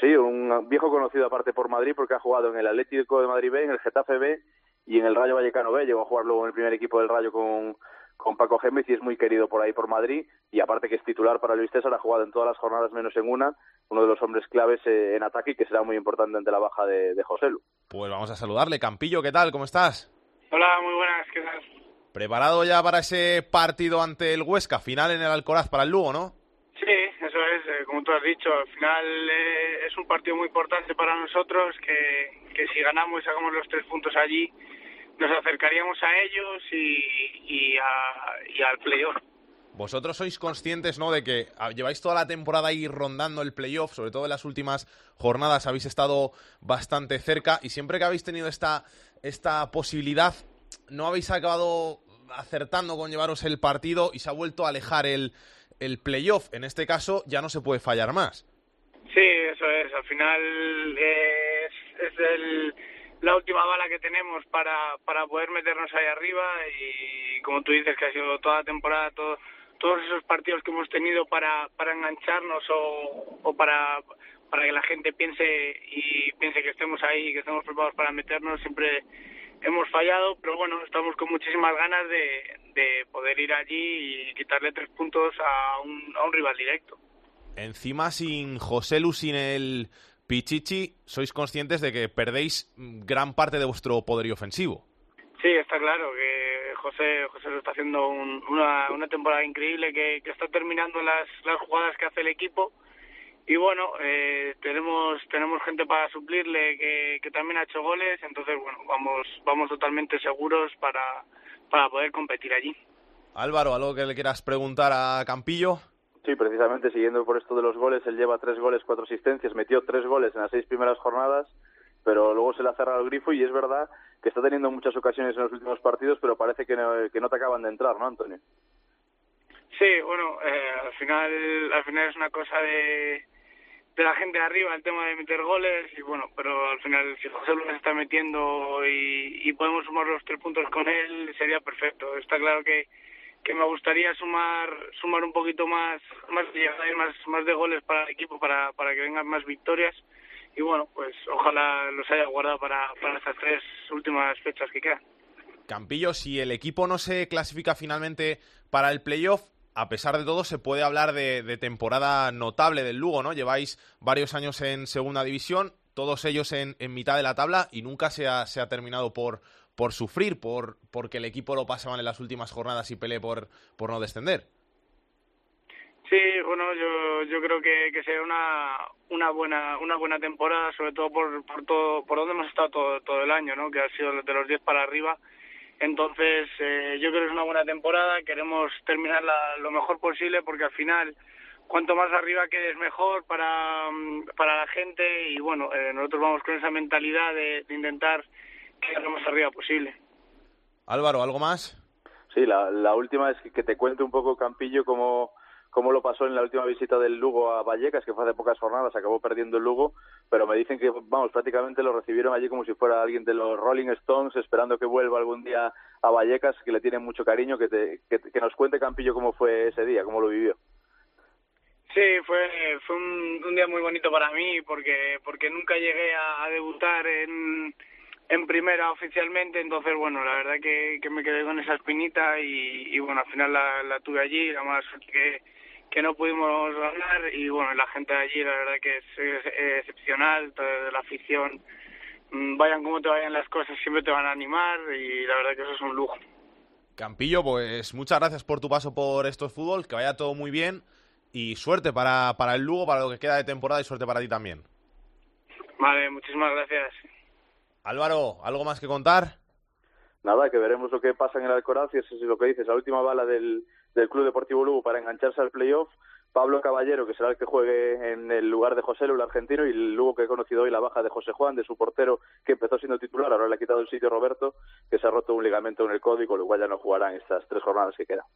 Sí, un viejo conocido aparte por Madrid porque ha jugado en el Atlético de Madrid B, en el Getafe B y en el Rayo Vallecano B. Llegó a jugar luego en el primer equipo del Rayo con, con Paco Gémez y es muy querido por ahí por Madrid y aparte que es titular para Luis César, ha jugado en todas las jornadas menos en una, uno de los hombres claves eh, en ataque y que será muy importante ante la baja de, de José Lu. Pues vamos a saludarle. Campillo, ¿qué tal? ¿Cómo estás? Hola, muy buenas, ¿qué tal? ¿Preparado ya para ese partido ante el Huesca, final en el Alcoraz para el Lugo, no? Sí, eso es, eh, como tú has dicho, al final eh, es un partido muy importante para nosotros que, que si ganamos y sacamos los tres puntos allí, nos acercaríamos a ellos y, y, a, y al playoff. Vosotros sois conscientes, ¿no?, de que ah, lleváis toda la temporada ahí rondando el playoff, sobre todo en las últimas jornadas habéis estado bastante cerca y siempre que habéis tenido esta, esta posibilidad, no habéis acabado acertando con llevaros el partido y se ha vuelto a alejar el, el playoff. En este caso ya no se puede fallar más. Sí, eso es. Al final es, es el, la última bala que tenemos para, para poder meternos ahí arriba y como tú dices que ha sido toda la temporada, todo, todos esos partidos que hemos tenido para, para engancharnos o, o para, para que la gente piense y piense que estemos ahí, que estemos preparados para meternos, siempre hemos fallado, pero bueno, estamos con muchísimas ganas de, de poder ir allí y quitarle tres puntos a un, a un rival directo. Encima sin José Lu, sin el Pichichi, sois conscientes de que perdéis gran parte de vuestro poderío ofensivo. Sí, está claro que José José lo está haciendo un, una, una temporada increíble, que, que está terminando las, las jugadas que hace el equipo. Y bueno eh, tenemos tenemos gente para suplirle que, que también ha hecho goles entonces bueno vamos vamos totalmente seguros para para poder competir allí. Álvaro algo que le quieras preguntar a Campillo Sí, precisamente siguiendo por esto de los goles, él lleva tres goles, cuatro asistencias, metió tres goles en las seis primeras jornadas, pero luego se le ha cerrado el grifo y es verdad que está teniendo muchas ocasiones en los últimos partidos, pero parece que no, que no te acaban de entrar, ¿no, Antonio? Sí, bueno, eh, al final al final es una cosa de de la gente de arriba el tema de meter goles y bueno, pero al final si José Luis está metiendo y, y podemos sumar los tres puntos con él sería perfecto. Está claro que, que me gustaría sumar sumar un poquito más más de más más de goles para el equipo para para que vengan más victorias y bueno, pues ojalá los haya guardado para para estas tres últimas fechas que quedan. Campillo, si el equipo no se clasifica finalmente para el playoff, a pesar de todo, se puede hablar de, de, temporada notable del Lugo, ¿no? Lleváis varios años en segunda división, todos ellos en, en mitad de la tabla y nunca se ha, se ha terminado por, por sufrir, por porque el equipo lo pasaban en las últimas jornadas y peleé por, por no descender. Sí, bueno, yo, yo creo que, que será una, una buena una buena temporada, sobre todo por, por todo por donde hemos estado todo, todo el año, ¿no? Que ha sido de los 10 para arriba entonces, eh, yo creo que es una buena temporada. Queremos terminarla lo mejor posible porque al final, cuanto más arriba quedes mejor para, para la gente. Y bueno, eh, nosotros vamos con esa mentalidad de intentar quedar lo más arriba posible. Álvaro, ¿algo más? Sí, la, la última es que, que te cuente un poco, Campillo, cómo cómo lo pasó en la última visita del Lugo a Vallecas, que fue hace pocas jornadas, acabó perdiendo el Lugo, pero me dicen que, vamos, prácticamente lo recibieron allí como si fuera alguien de los Rolling Stones, esperando que vuelva algún día a Vallecas, que le tienen mucho cariño, que, te, que, que nos cuente Campillo cómo fue ese día, cómo lo vivió. Sí, fue fue un, un día muy bonito para mí porque porque nunca llegué a, a debutar en en primera oficialmente, entonces bueno, la verdad que, que me quedé con esa espinita y, y bueno, al final la, la tuve allí, la más que, que no pudimos ganar y bueno, la gente de allí la verdad que es, es, es excepcional, toda la afición, vayan como te vayan las cosas, siempre te van a animar y la verdad que eso es un lujo. Campillo, pues muchas gracias por tu paso por estos fútbol, que vaya todo muy bien y suerte para, para el Lugo, para lo que queda de temporada y suerte para ti también. Vale, muchísimas gracias. Álvaro, ¿algo más que contar? Nada, que veremos lo que pasa en el Alcoraz y eso es lo que dices, la última bala del, del Club Deportivo Lugo para engancharse al playoff. Pablo Caballero, que será el que juegue en el lugar de José Lu, el argentino, y el Lugo que he conocido hoy la baja de José Juan, de su portero, que empezó siendo titular, ahora le ha quitado el sitio Roberto, que se ha roto un ligamento en el codo y con lo cual ya no jugará en estas tres jornadas que quedan.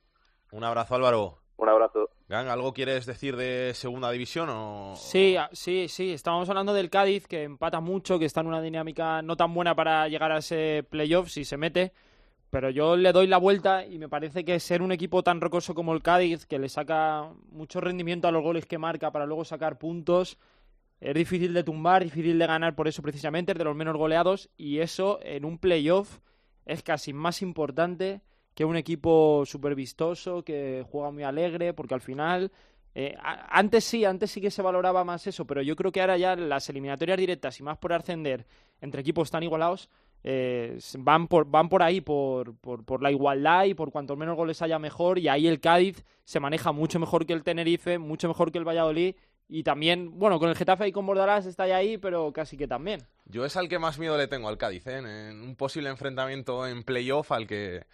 Un abrazo, Álvaro. Un abrazo. Gang, ¿algo quieres decir de segunda división o...? Sí, sí, sí. Estábamos hablando del Cádiz, que empata mucho, que está en una dinámica no tan buena para llegar a ese playoff si se mete. Pero yo le doy la vuelta y me parece que ser un equipo tan rocoso como el Cádiz, que le saca mucho rendimiento a los goles que marca para luego sacar puntos, es difícil de tumbar, difícil de ganar por eso precisamente, es de los menos goleados y eso en un playoff es casi más importante que un equipo súper vistoso, que juega muy alegre, porque al final eh, antes sí, antes sí que se valoraba más eso, pero yo creo que ahora ya las eliminatorias directas y más por ascender entre equipos tan igualados eh, van, por, van por ahí, por, por, por, la igualdad y por cuanto menos goles haya mejor. Y ahí el Cádiz se maneja mucho mejor que el Tenerife, mucho mejor que el Valladolid. Y también, bueno, con el Getafe y con Bordalás está ahí, pero casi que también. Yo es al que más miedo le tengo al Cádiz, ¿eh? en un posible enfrentamiento en playoff al que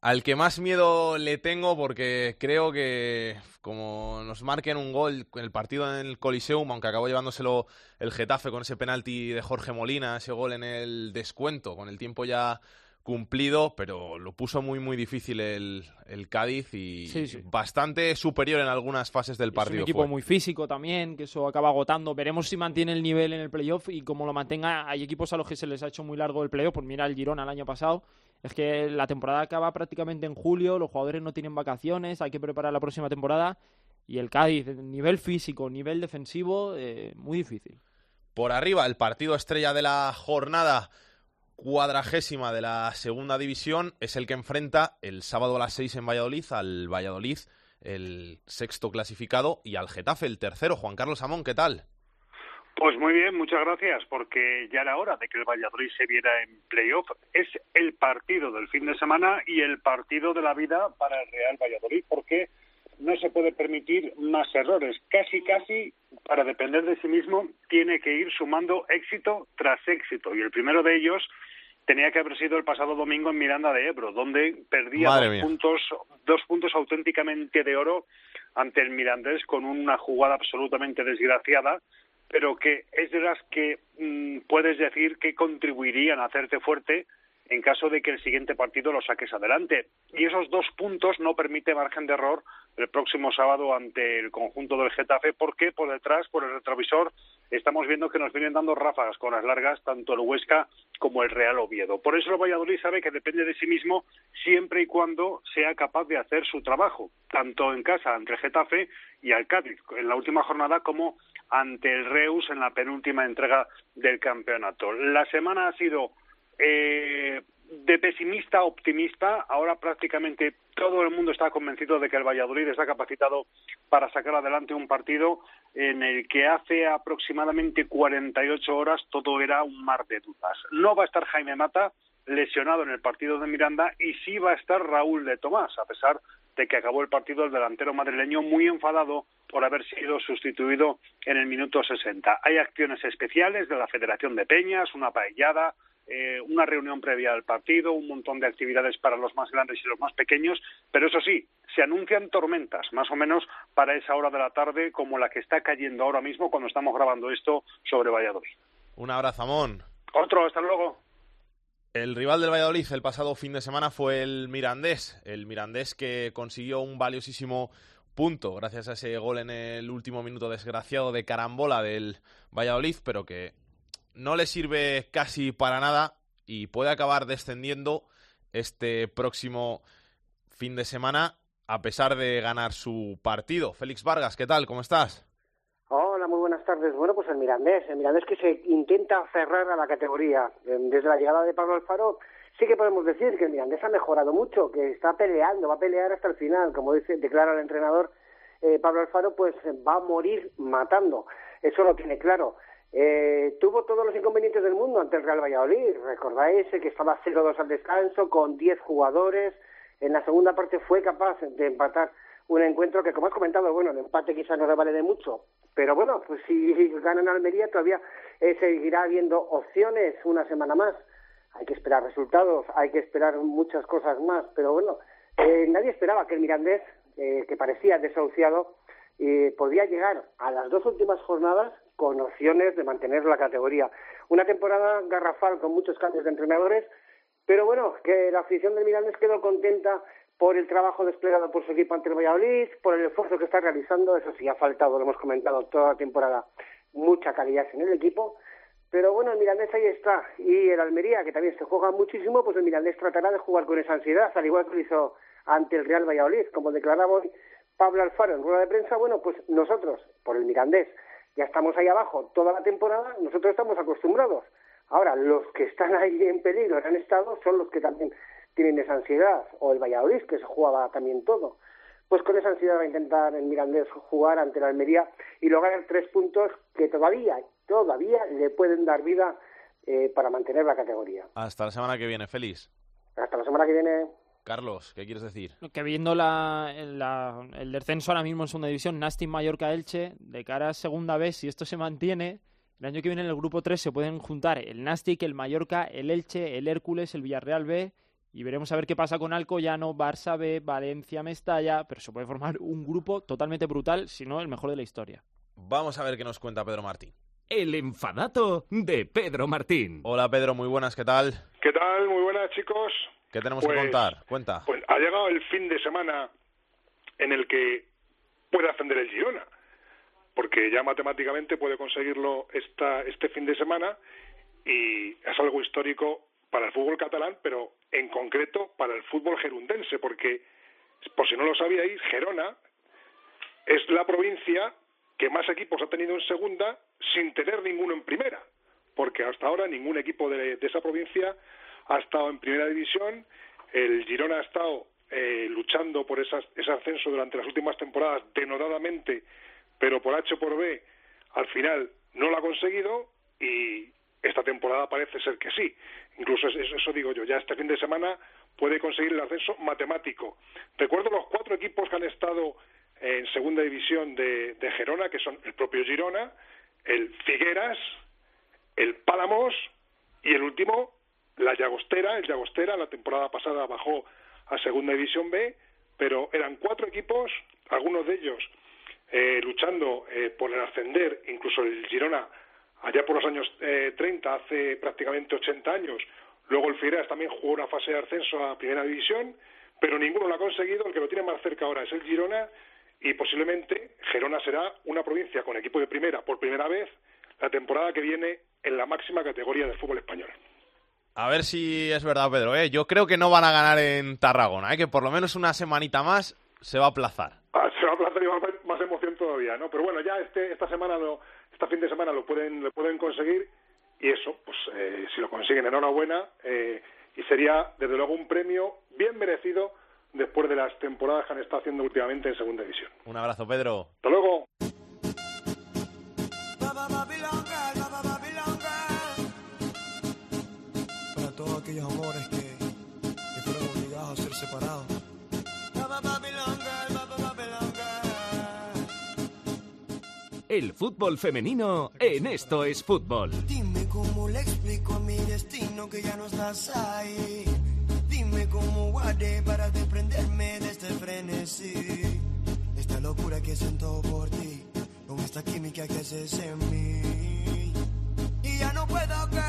al que más miedo le tengo porque creo que como nos marquen un gol en el partido en el Coliseum, aunque acabó llevándoselo el Getafe con ese penalti de Jorge Molina, ese gol en el descuento, con el tiempo ya cumplido, pero lo puso muy muy difícil el, el Cádiz y bastante superior en algunas fases del partido. Es un equipo muy físico también, que eso acaba agotando. Veremos si mantiene el nivel en el playoff y como lo mantenga, hay equipos a los que se les ha hecho muy largo el playoff, pues mira el Girona el año pasado, es que la temporada acaba prácticamente en julio, los jugadores no tienen vacaciones, hay que preparar la próxima temporada y el Cádiz, nivel físico, nivel defensivo, eh, muy difícil. Por arriba, el partido estrella de la jornada cuadragésima de la segunda división es el que enfrenta el sábado a las seis en Valladolid al Valladolid, el sexto clasificado, y al Getafe, el tercero. Juan Carlos Amón, ¿qué tal? Pues muy bien, muchas gracias, porque ya era hora de que el Valladolid se viera en playoff. Es el partido del fin de semana y el partido de la vida para el Real Valladolid, porque no se puede permitir más errores. Casi, casi, para depender de sí mismo, tiene que ir sumando éxito tras éxito. Y el primero de ellos tenía que haber sido el pasado domingo en Miranda de Ebro, donde perdía dos puntos, dos puntos auténticamente de oro ante el Mirandés con una jugada absolutamente desgraciada, pero que es de las que mm, puedes decir que contribuirían a hacerte fuerte en caso de que el siguiente partido lo saques adelante. Y esos dos puntos no permite margen de error el próximo sábado ante el conjunto del Getafe, porque por detrás, por el retrovisor, estamos viendo que nos vienen dando ráfagas con las largas tanto el Huesca como el Real Oviedo. Por eso el Valladolid sabe que depende de sí mismo siempre y cuando sea capaz de hacer su trabajo, tanto en casa ante Getafe y al en la última jornada como ante el Reus en la penúltima entrega del campeonato. La semana ha sido eh, de pesimista a optimista, ahora prácticamente todo el mundo está convencido de que el Valladolid está capacitado para sacar adelante un partido en el que hace aproximadamente 48 horas todo era un mar de dudas. No va a estar Jaime Mata lesionado en el partido de Miranda y sí va a estar Raúl de Tomás, a pesar de que acabó el partido el delantero madrileño muy enfadado por haber sido sustituido en el minuto 60. Hay acciones especiales de la Federación de Peñas, una paellada, eh, una reunión previa al partido, un montón de actividades para los más grandes y los más pequeños, pero eso sí, se anuncian tormentas, más o menos para esa hora de la tarde, como la que está cayendo ahora mismo cuando estamos grabando esto sobre Valladolid. Un abrazo, Amón. Otro, hasta luego. El rival del Valladolid el pasado fin de semana fue el Mirandés, el Mirandés que consiguió un valiosísimo punto gracias a ese gol en el último minuto desgraciado de carambola del Valladolid, pero que no le sirve casi para nada y puede acabar descendiendo este próximo fin de semana a pesar de ganar su partido. Félix Vargas, ¿qué tal? ¿Cómo estás? Hola, muy buenas tardes. Bueno, pues el Mirandés, el Mirandés que se intenta cerrar a la categoría. Desde la llegada de Pablo Alfaro, sí que podemos decir que el Mirandés ha mejorado mucho, que está peleando, va a pelear hasta el final. Como dice, declara el entrenador eh, Pablo Alfaro, pues va a morir matando. Eso lo tiene claro. Eh, tuvo todos los inconvenientes del mundo ante el Real Valladolid. Recordáis que estaba 0-2 al descanso con 10 jugadores. En la segunda parte fue capaz de empatar un encuentro que, como has comentado, bueno, el empate quizás no le vale de mucho, pero bueno, pues si ganan Almería todavía eh, seguirá habiendo opciones una semana más. Hay que esperar resultados, hay que esperar muchas cosas más, pero bueno, eh, nadie esperaba que el Mirandés, eh, que parecía desahuciado, eh, podía llegar a las dos últimas jornadas con opciones de mantener la categoría. Una temporada garrafal con muchos cambios de entrenadores, pero bueno, que la afición del Mirandés quedó contenta por el trabajo desplegado por su equipo ante el Valladolid, por el esfuerzo que está realizando, eso sí ha faltado, lo hemos comentado toda la temporada, mucha calidad en el equipo, pero bueno, el Mirandés ahí está, y el Almería, que también se juega muchísimo, pues el Mirandés tratará de jugar con esa ansiedad, al igual que lo hizo ante el Real Valladolid, como declaraba hoy Pablo Alfaro en rueda de prensa, bueno, pues nosotros, por el Mirandés, ya estamos ahí abajo toda la temporada, nosotros estamos acostumbrados. Ahora, los que están ahí en peligro, han estado, son los que también tienen esa ansiedad, o el Valladolid, que se jugaba también todo. Pues con esa ansiedad va a intentar el Mirandés jugar ante la Almería y lograr tres puntos que todavía, todavía le pueden dar vida eh, para mantener la categoría. Hasta la semana que viene, feliz. Hasta la semana que viene. Carlos, ¿qué quieres decir? Que viendo la, el descenso ahora mismo en segunda división, Nasti Mallorca Elche, de cara a segunda vez, si esto se mantiene, el año que viene en el grupo 3 se pueden juntar el Nastic, el Mallorca, el Elche, el Hércules, el Villarreal B y veremos a ver qué pasa con Alcoyano, Barça B, Valencia, Mestalla, pero se puede formar un grupo totalmente brutal, si no el mejor de la historia. Vamos a ver qué nos cuenta Pedro Martín. El enfadato de Pedro Martín. Hola Pedro, muy buenas, ¿qué tal? ¿Qué tal? Muy buenas chicos. ¿Qué tenemos que Pues- contar? Cuenta. Pues ha llegado el fin de semana en el que puede ascender el Girona, porque ya matemáticamente puede conseguirlo esta, este fin de semana y es algo histórico para el fútbol catalán, pero en concreto para el fútbol gerundense, porque por si no lo sabíais, Gerona es la provincia que más equipos ha tenido en segunda sin tener ninguno en primera, porque hasta ahora ningún equipo de, de esa provincia ha estado en primera división, el Girona ha estado eh, luchando por esas- ese ascenso durante las últimas temporadas denodadamente, pero por H o por B al final no lo ha conseguido y esta temporada parece ser que sí. Incluso es- es- eso digo yo, ya este fin de semana puede conseguir el ascenso matemático. Recuerdo los cuatro equipos que han estado en segunda división de, de Gerona, que son el propio Girona, el Figueras, el Pálamos y el último, la Llagostera. El Llagostera la temporada pasada bajó a segunda división B, pero eran cuatro equipos, algunos de ellos eh, luchando eh, por el ascender, incluso el Girona allá por los años eh, 30, hace prácticamente 80 años. Luego el Figueras también jugó una fase de ascenso a primera división, pero ninguno lo ha conseguido. El que lo tiene más cerca ahora es el Girona y posiblemente Gerona será una provincia con equipo de primera por primera vez la temporada que viene en la máxima categoría del fútbol español. A ver si es verdad, Pedro. ¿eh? Yo creo que no van a ganar en Tarragona, ¿eh? que por lo menos una semanita más se va a aplazar. Ah, se va a aplazar y va a haber más emoción todavía, ¿no? Pero bueno, ya este esta semana, lo, esta fin de semana lo pueden lo pueden conseguir y eso, pues eh, si lo consiguen, enhorabuena eh, y sería desde luego un premio bien merecido después de las temporadas que han estado haciendo últimamente en Segunda División. Un abrazo, Pedro. Hasta luego. Aquellos amores que, que fueron obligados a ser separados. El fútbol femenino en Esto es Fútbol. Dime cómo le explico a mi destino que ya no estás ahí. Dime cómo guardé para desprenderme de este frenesí. Esta locura que siento por ti, con esta química que haces en mí. Y ya no puedo, girl,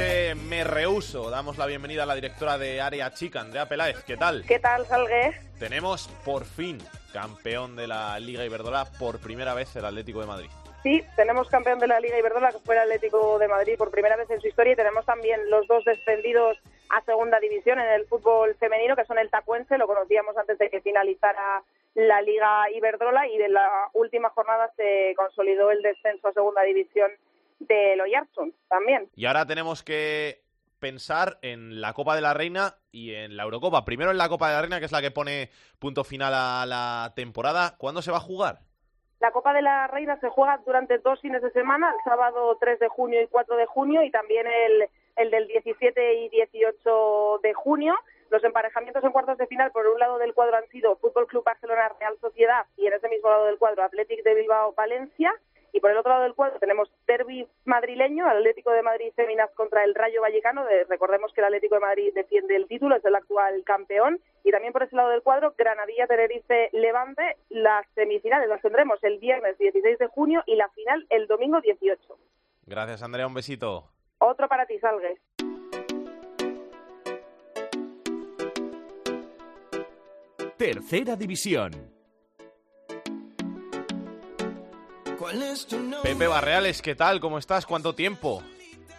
este me rehuso, damos la bienvenida a la directora de Área Chica, Andrea Peláez. ¿Qué tal? ¿Qué tal, Salgue? Tenemos por fin campeón de la Liga Iberdrola por primera vez el Atlético de Madrid. Sí, tenemos campeón de la Liga Iberdrola, que fue el Atlético de Madrid por primera vez en su historia, y tenemos también los dos descendidos a segunda división en el fútbol femenino, que son el Tacuense, lo conocíamos antes de que finalizara la Liga Iberdrola, y de la última jornada se consolidó el descenso a segunda división de Loyarzun también. Y ahora tenemos que pensar en la Copa de la Reina y en la Eurocopa. Primero en la Copa de la Reina, que es la que pone punto final a la temporada. ¿Cuándo se va a jugar? La Copa de la Reina se juega durante dos fines de semana, el sábado 3 de junio y 4 de junio, y también el, el del 17 y 18 de junio. Los emparejamientos en cuartos de final, por un lado del cuadro han sido Fútbol Club Barcelona Real Sociedad y en ese mismo lado del cuadro Athletic de Bilbao Valencia. Y por el otro lado del cuadro tenemos derby madrileño, Atlético de Madrid Feminas contra el Rayo Vallecano. De- recordemos que el Atlético de Madrid defiende el título, es el actual campeón. Y también por ese lado del cuadro, Granadilla Tenerife Levante. Las semifinales las tendremos el viernes 16 de junio y la final el domingo 18. Gracias, Andrea. Un besito. Otro para ti, Salgues. Tercera división. Pepe Barreales, ¿qué tal? ¿Cómo estás? ¿Cuánto tiempo?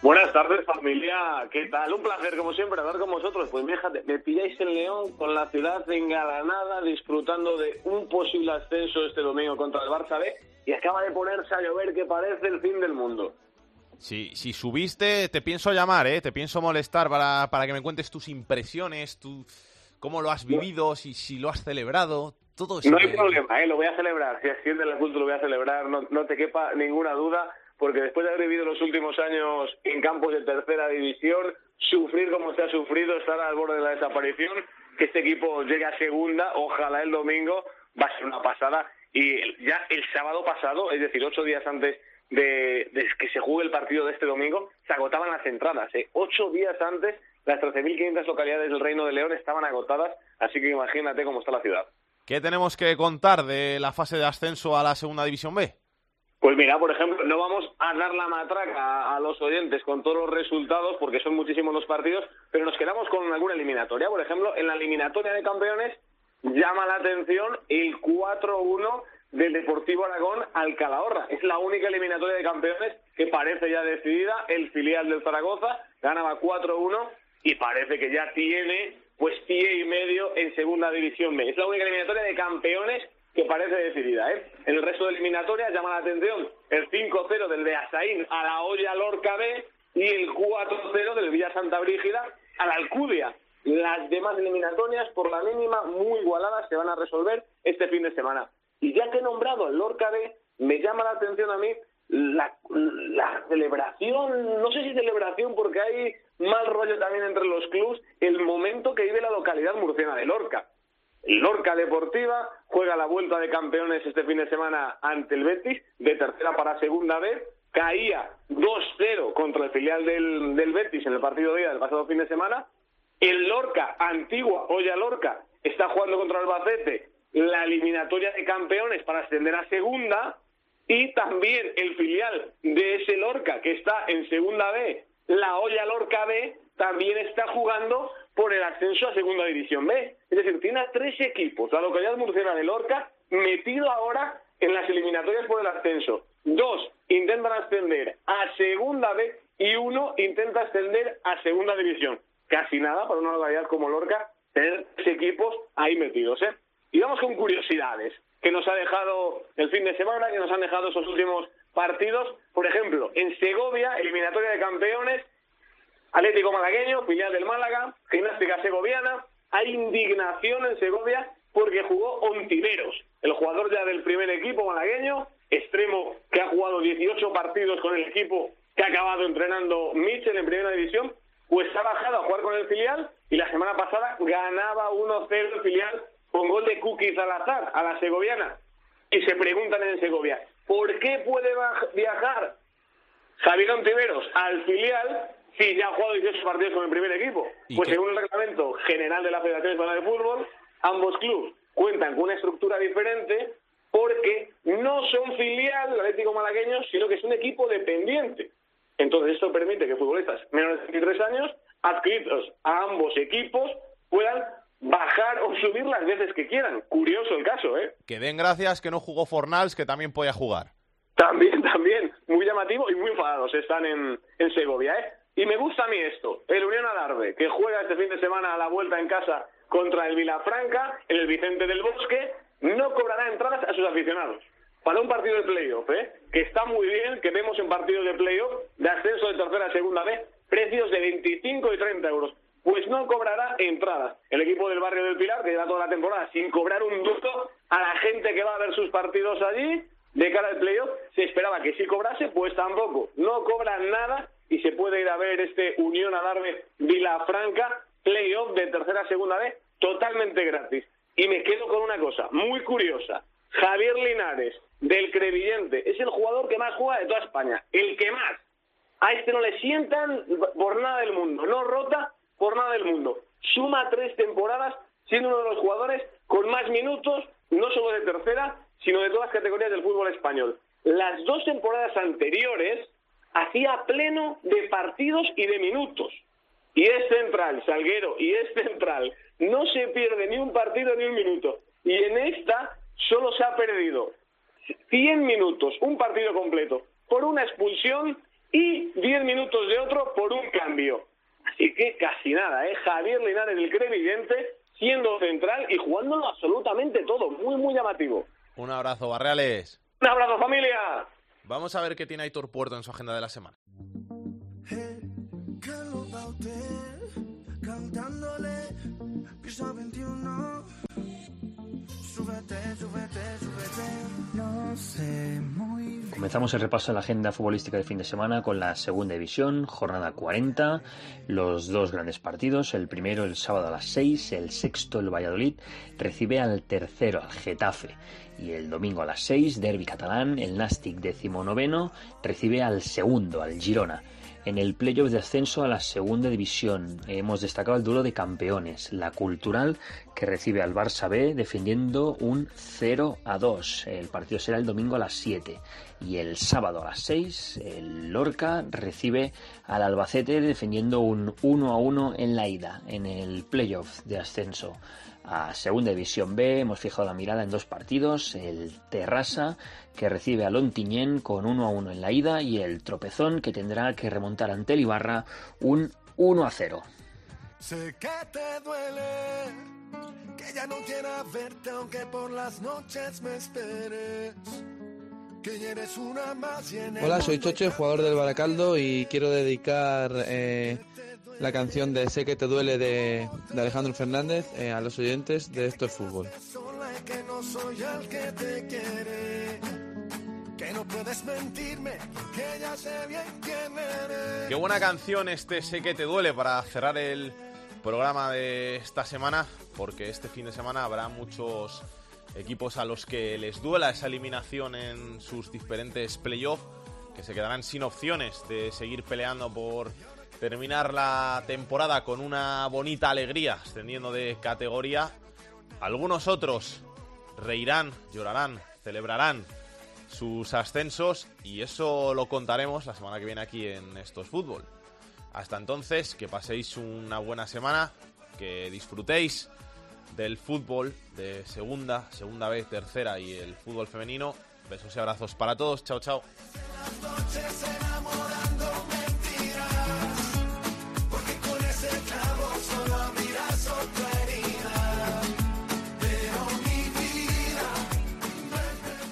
Buenas tardes familia, ¿qué tal? Un placer como siempre hablar con vosotros. Pues fíjate, me pilláis en León con la ciudad engalanada disfrutando de un posible ascenso este domingo contra el Barça B y acaba de ponerse a llover que parece el fin del mundo. Si, si subiste, te pienso llamar, ¿eh? Te pienso molestar para, para que me cuentes tus impresiones, tu, cómo lo has vivido, si, si lo has celebrado, todo eso. No hay problema, ¿eh? Lo voy a celebrar. Si asciende la cultura lo voy a celebrar, no, no te quepa ninguna duda porque después de haber vivido los últimos años en campos de tercera división, sufrir como se ha sufrido, estar al borde de la desaparición, que este equipo llegue a segunda, ojalá el domingo, va a ser una pasada. Y ya el sábado pasado, es decir, ocho días antes de, que se juegue el partido de este domingo, se agotaban las entradas. ¿eh? Ocho días antes, las 13.500 localidades del Reino de León estaban agotadas, así que imagínate cómo está la ciudad. ¿Qué tenemos que contar de la fase de ascenso a la segunda división B? Pues mira, por ejemplo, no vamos a dar la matraca a los oyentes con todos los resultados porque son muchísimos los partidos, pero nos quedamos con alguna eliminatoria. Por ejemplo, en la eliminatoria de campeones llama la atención el 4-1 del Deportivo Aragón al Calahorra. Es la única eliminatoria de campeones que parece ya decidida. El filial del Zaragoza ganaba 4-1 y parece que ya tiene pues pie y medio en segunda división B. Es la única eliminatoria de campeones que parece decidida. ¿eh? El resto de eliminatorias llama la atención el 5-0 del Beasaín a la Olla Lorca B y el 4-0 del Villa Santa Brígida a la Alcudia. Las demás eliminatorias, por la mínima, muy igualadas, se van a resolver este fin de semana. Y ya que he nombrado el Lorca B, me llama la atención a mí la, celebración, no sé si celebración porque hay mal rollo también entre los clubs, el momento que vive la localidad murciana de Lorca. Lorca Deportiva juega la vuelta de campeones este fin de semana ante el Betis, de tercera para segunda vez, caía 2-0 contra el filial del, del, Betis en el partido de día del pasado fin de semana. El Lorca, antigua Olla Lorca, está jugando contra el Albacete la eliminatoria de campeones para ascender a segunda y también el filial de ese Lorca que está en segunda B, la Olla Lorca B, también está jugando por el ascenso a Segunda División B. Es decir, tiene a tres equipos, la localidad murciana de Lorca, metido ahora en las eliminatorias por el ascenso. Dos intentan ascender a Segunda B y uno intenta ascender a Segunda División. Casi nada para una localidad como Lorca tener tres equipos ahí metidos. ¿eh? Y vamos con curiosidades que nos ha dejado el fin de semana, que nos han dejado esos últimos partidos. Por ejemplo, en Segovia, eliminatoria de campeones, Atlético Malagueño, filial del Málaga, Gimnástica Segoviana. Hay indignación en Segovia porque jugó Ontiveros, el jugador ya del primer equipo malagueño, extremo que ha jugado 18 partidos con el equipo que ha acabado entrenando Mitchell en primera división, pues ha bajado a jugar con el filial y la semana pasada ganaba 1-0 el filial con gol de Cookie Salazar a la segoviana. Y se preguntan en Segovia, ¿por qué puede viajar Javier Ontiveros al filial Sí, ya ha jugado 18 partidos con el primer equipo. Pues según el reglamento general de la Federación Española de Fútbol, ambos clubes cuentan con una estructura diferente porque no son filial del Atlético Malagueño, sino que es un equipo dependiente. Entonces esto permite que futbolistas menores de 23 años, adscritos a ambos equipos, puedan bajar o subir las veces que quieran. Curioso el caso, ¿eh? Que den gracias que no jugó Fornals, que también podía jugar. También, también. Muy llamativo y muy enfadados están en, en Segovia, ¿eh? Y me gusta a mí esto, el Unión Adarve, que juega este fin de semana a la vuelta en casa contra el Vilafranca, el Vicente del Bosque, no cobrará entradas a sus aficionados. Para un partido de playoff, ¿eh? que está muy bien, que vemos en partidos de playoff de ascenso de tercera a segunda vez, precios de 25 y 30 euros. Pues no cobrará entradas. El equipo del barrio del Pilar, que lleva toda la temporada sin cobrar un duto a la gente que va a ver sus partidos allí, de cara al playoff, se esperaba que si cobrase, pues tampoco. No cobran nada y se puede ir a ver este Unión Adarve Vilafranca, playoff de tercera a segunda vez, totalmente gratis. Y me quedo con una cosa muy curiosa. Javier Linares, del Crevillente, es el jugador que más juega de toda España, el que más. A este no le sientan por nada del mundo, no rota por nada del mundo. Suma tres temporadas siendo uno de los jugadores con más minutos, no solo de tercera, sino de todas las categorías del fútbol español. Las dos temporadas anteriores hacía pleno de partidos y de minutos. Y es central, Salguero, y es central. No se pierde ni un partido ni un minuto. Y en esta solo se ha perdido 100 minutos, un partido completo, por una expulsión y 10 minutos de otro por un cambio. Así que casi nada, ¿eh? Javier Linares, el crevidente, siendo central y jugándolo absolutamente todo. Muy, muy llamativo. Un abrazo, Barreales. Un abrazo, familia. Vamos a ver qué tiene Aitor Puerto en su agenda de la semana. Comenzamos el repaso de la agenda futbolística de fin de semana con la segunda división, jornada 40, los dos grandes partidos, el primero el sábado a las 6, el sexto el Valladolid recibe al tercero, al Getafe, y el domingo a las 6, derby catalán, el Nastic decimonoveno recibe al segundo, al Girona. En el playoff de ascenso a la segunda división. Hemos destacado el duelo de campeones, la Cultural que recibe al Barça B defendiendo un 0 a 2. El partido será el domingo a las 7 y el sábado a las 6 el Lorca recibe al Albacete defendiendo un 1 a 1 en la ida en el playoff de ascenso a Segunda División B. Hemos fijado la mirada en dos partidos, el Terrassa que recibe a Lontiñén con 1 a 1 en la ida y el Tropezón que tendrá que remontar ante el Ibarra un 1 a 0. Sé que te duele, que ya no quiera verte aunque por las noches me esperes. Que ya eres una más y en el Hola, soy Chocho, jugador del Baracaldo y quiero dedicar eh, la canción de Sé que te duele de, de Alejandro Fernández eh, a los oyentes de Esto es Fútbol. sola y que no soy el que te quiere. Que no puedes mentirme, que ya sé bien quién eres. Qué buena canción este Sé que te duele para cerrar el programa de esta semana, porque este fin de semana habrá muchos equipos a los que les duela esa eliminación en sus diferentes playoffs, que se quedarán sin opciones de seguir peleando por terminar la temporada con una bonita alegría, ascendiendo de categoría. Algunos otros reirán, llorarán, celebrarán sus ascensos y eso lo contaremos la semana que viene aquí en Estos Fútbol. Hasta entonces, que paséis una buena semana, que disfrutéis del fútbol de segunda, segunda vez, tercera y el fútbol femenino. Besos y abrazos para todos. Chao, chao.